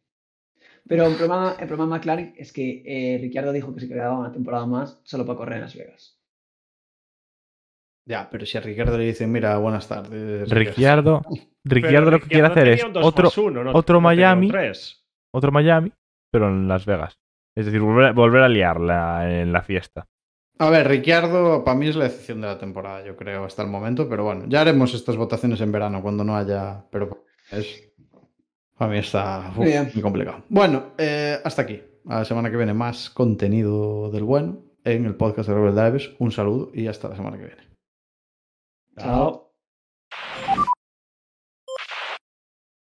Pero el problema, el problema de McLaren es que eh, Ricciardo dijo que se quedaba una temporada más solo para correr en Las Vegas. Ya, pero si a Ricardo le dicen, mira, buenas tardes. Ricciardo, Ricciardo lo que quiere Ricciardo hacer es otro, uno, no- otro no Miami. tres. otro Miami, pero en Las Vegas. Es decir, volver, volver a liarla en la fiesta. A ver, Ricciardo para mí es la excepción de la temporada, yo creo, hasta el momento, pero bueno, ya haremos estas votaciones en verano cuando no haya. Pero es. Para mí está uf, Muy bien. muy complicado. Bueno, eh, hasta aquí. A la semana que viene más contenido del bueno en el podcast de Rebel Dives. Un saludo y hasta la semana que viene. Chao.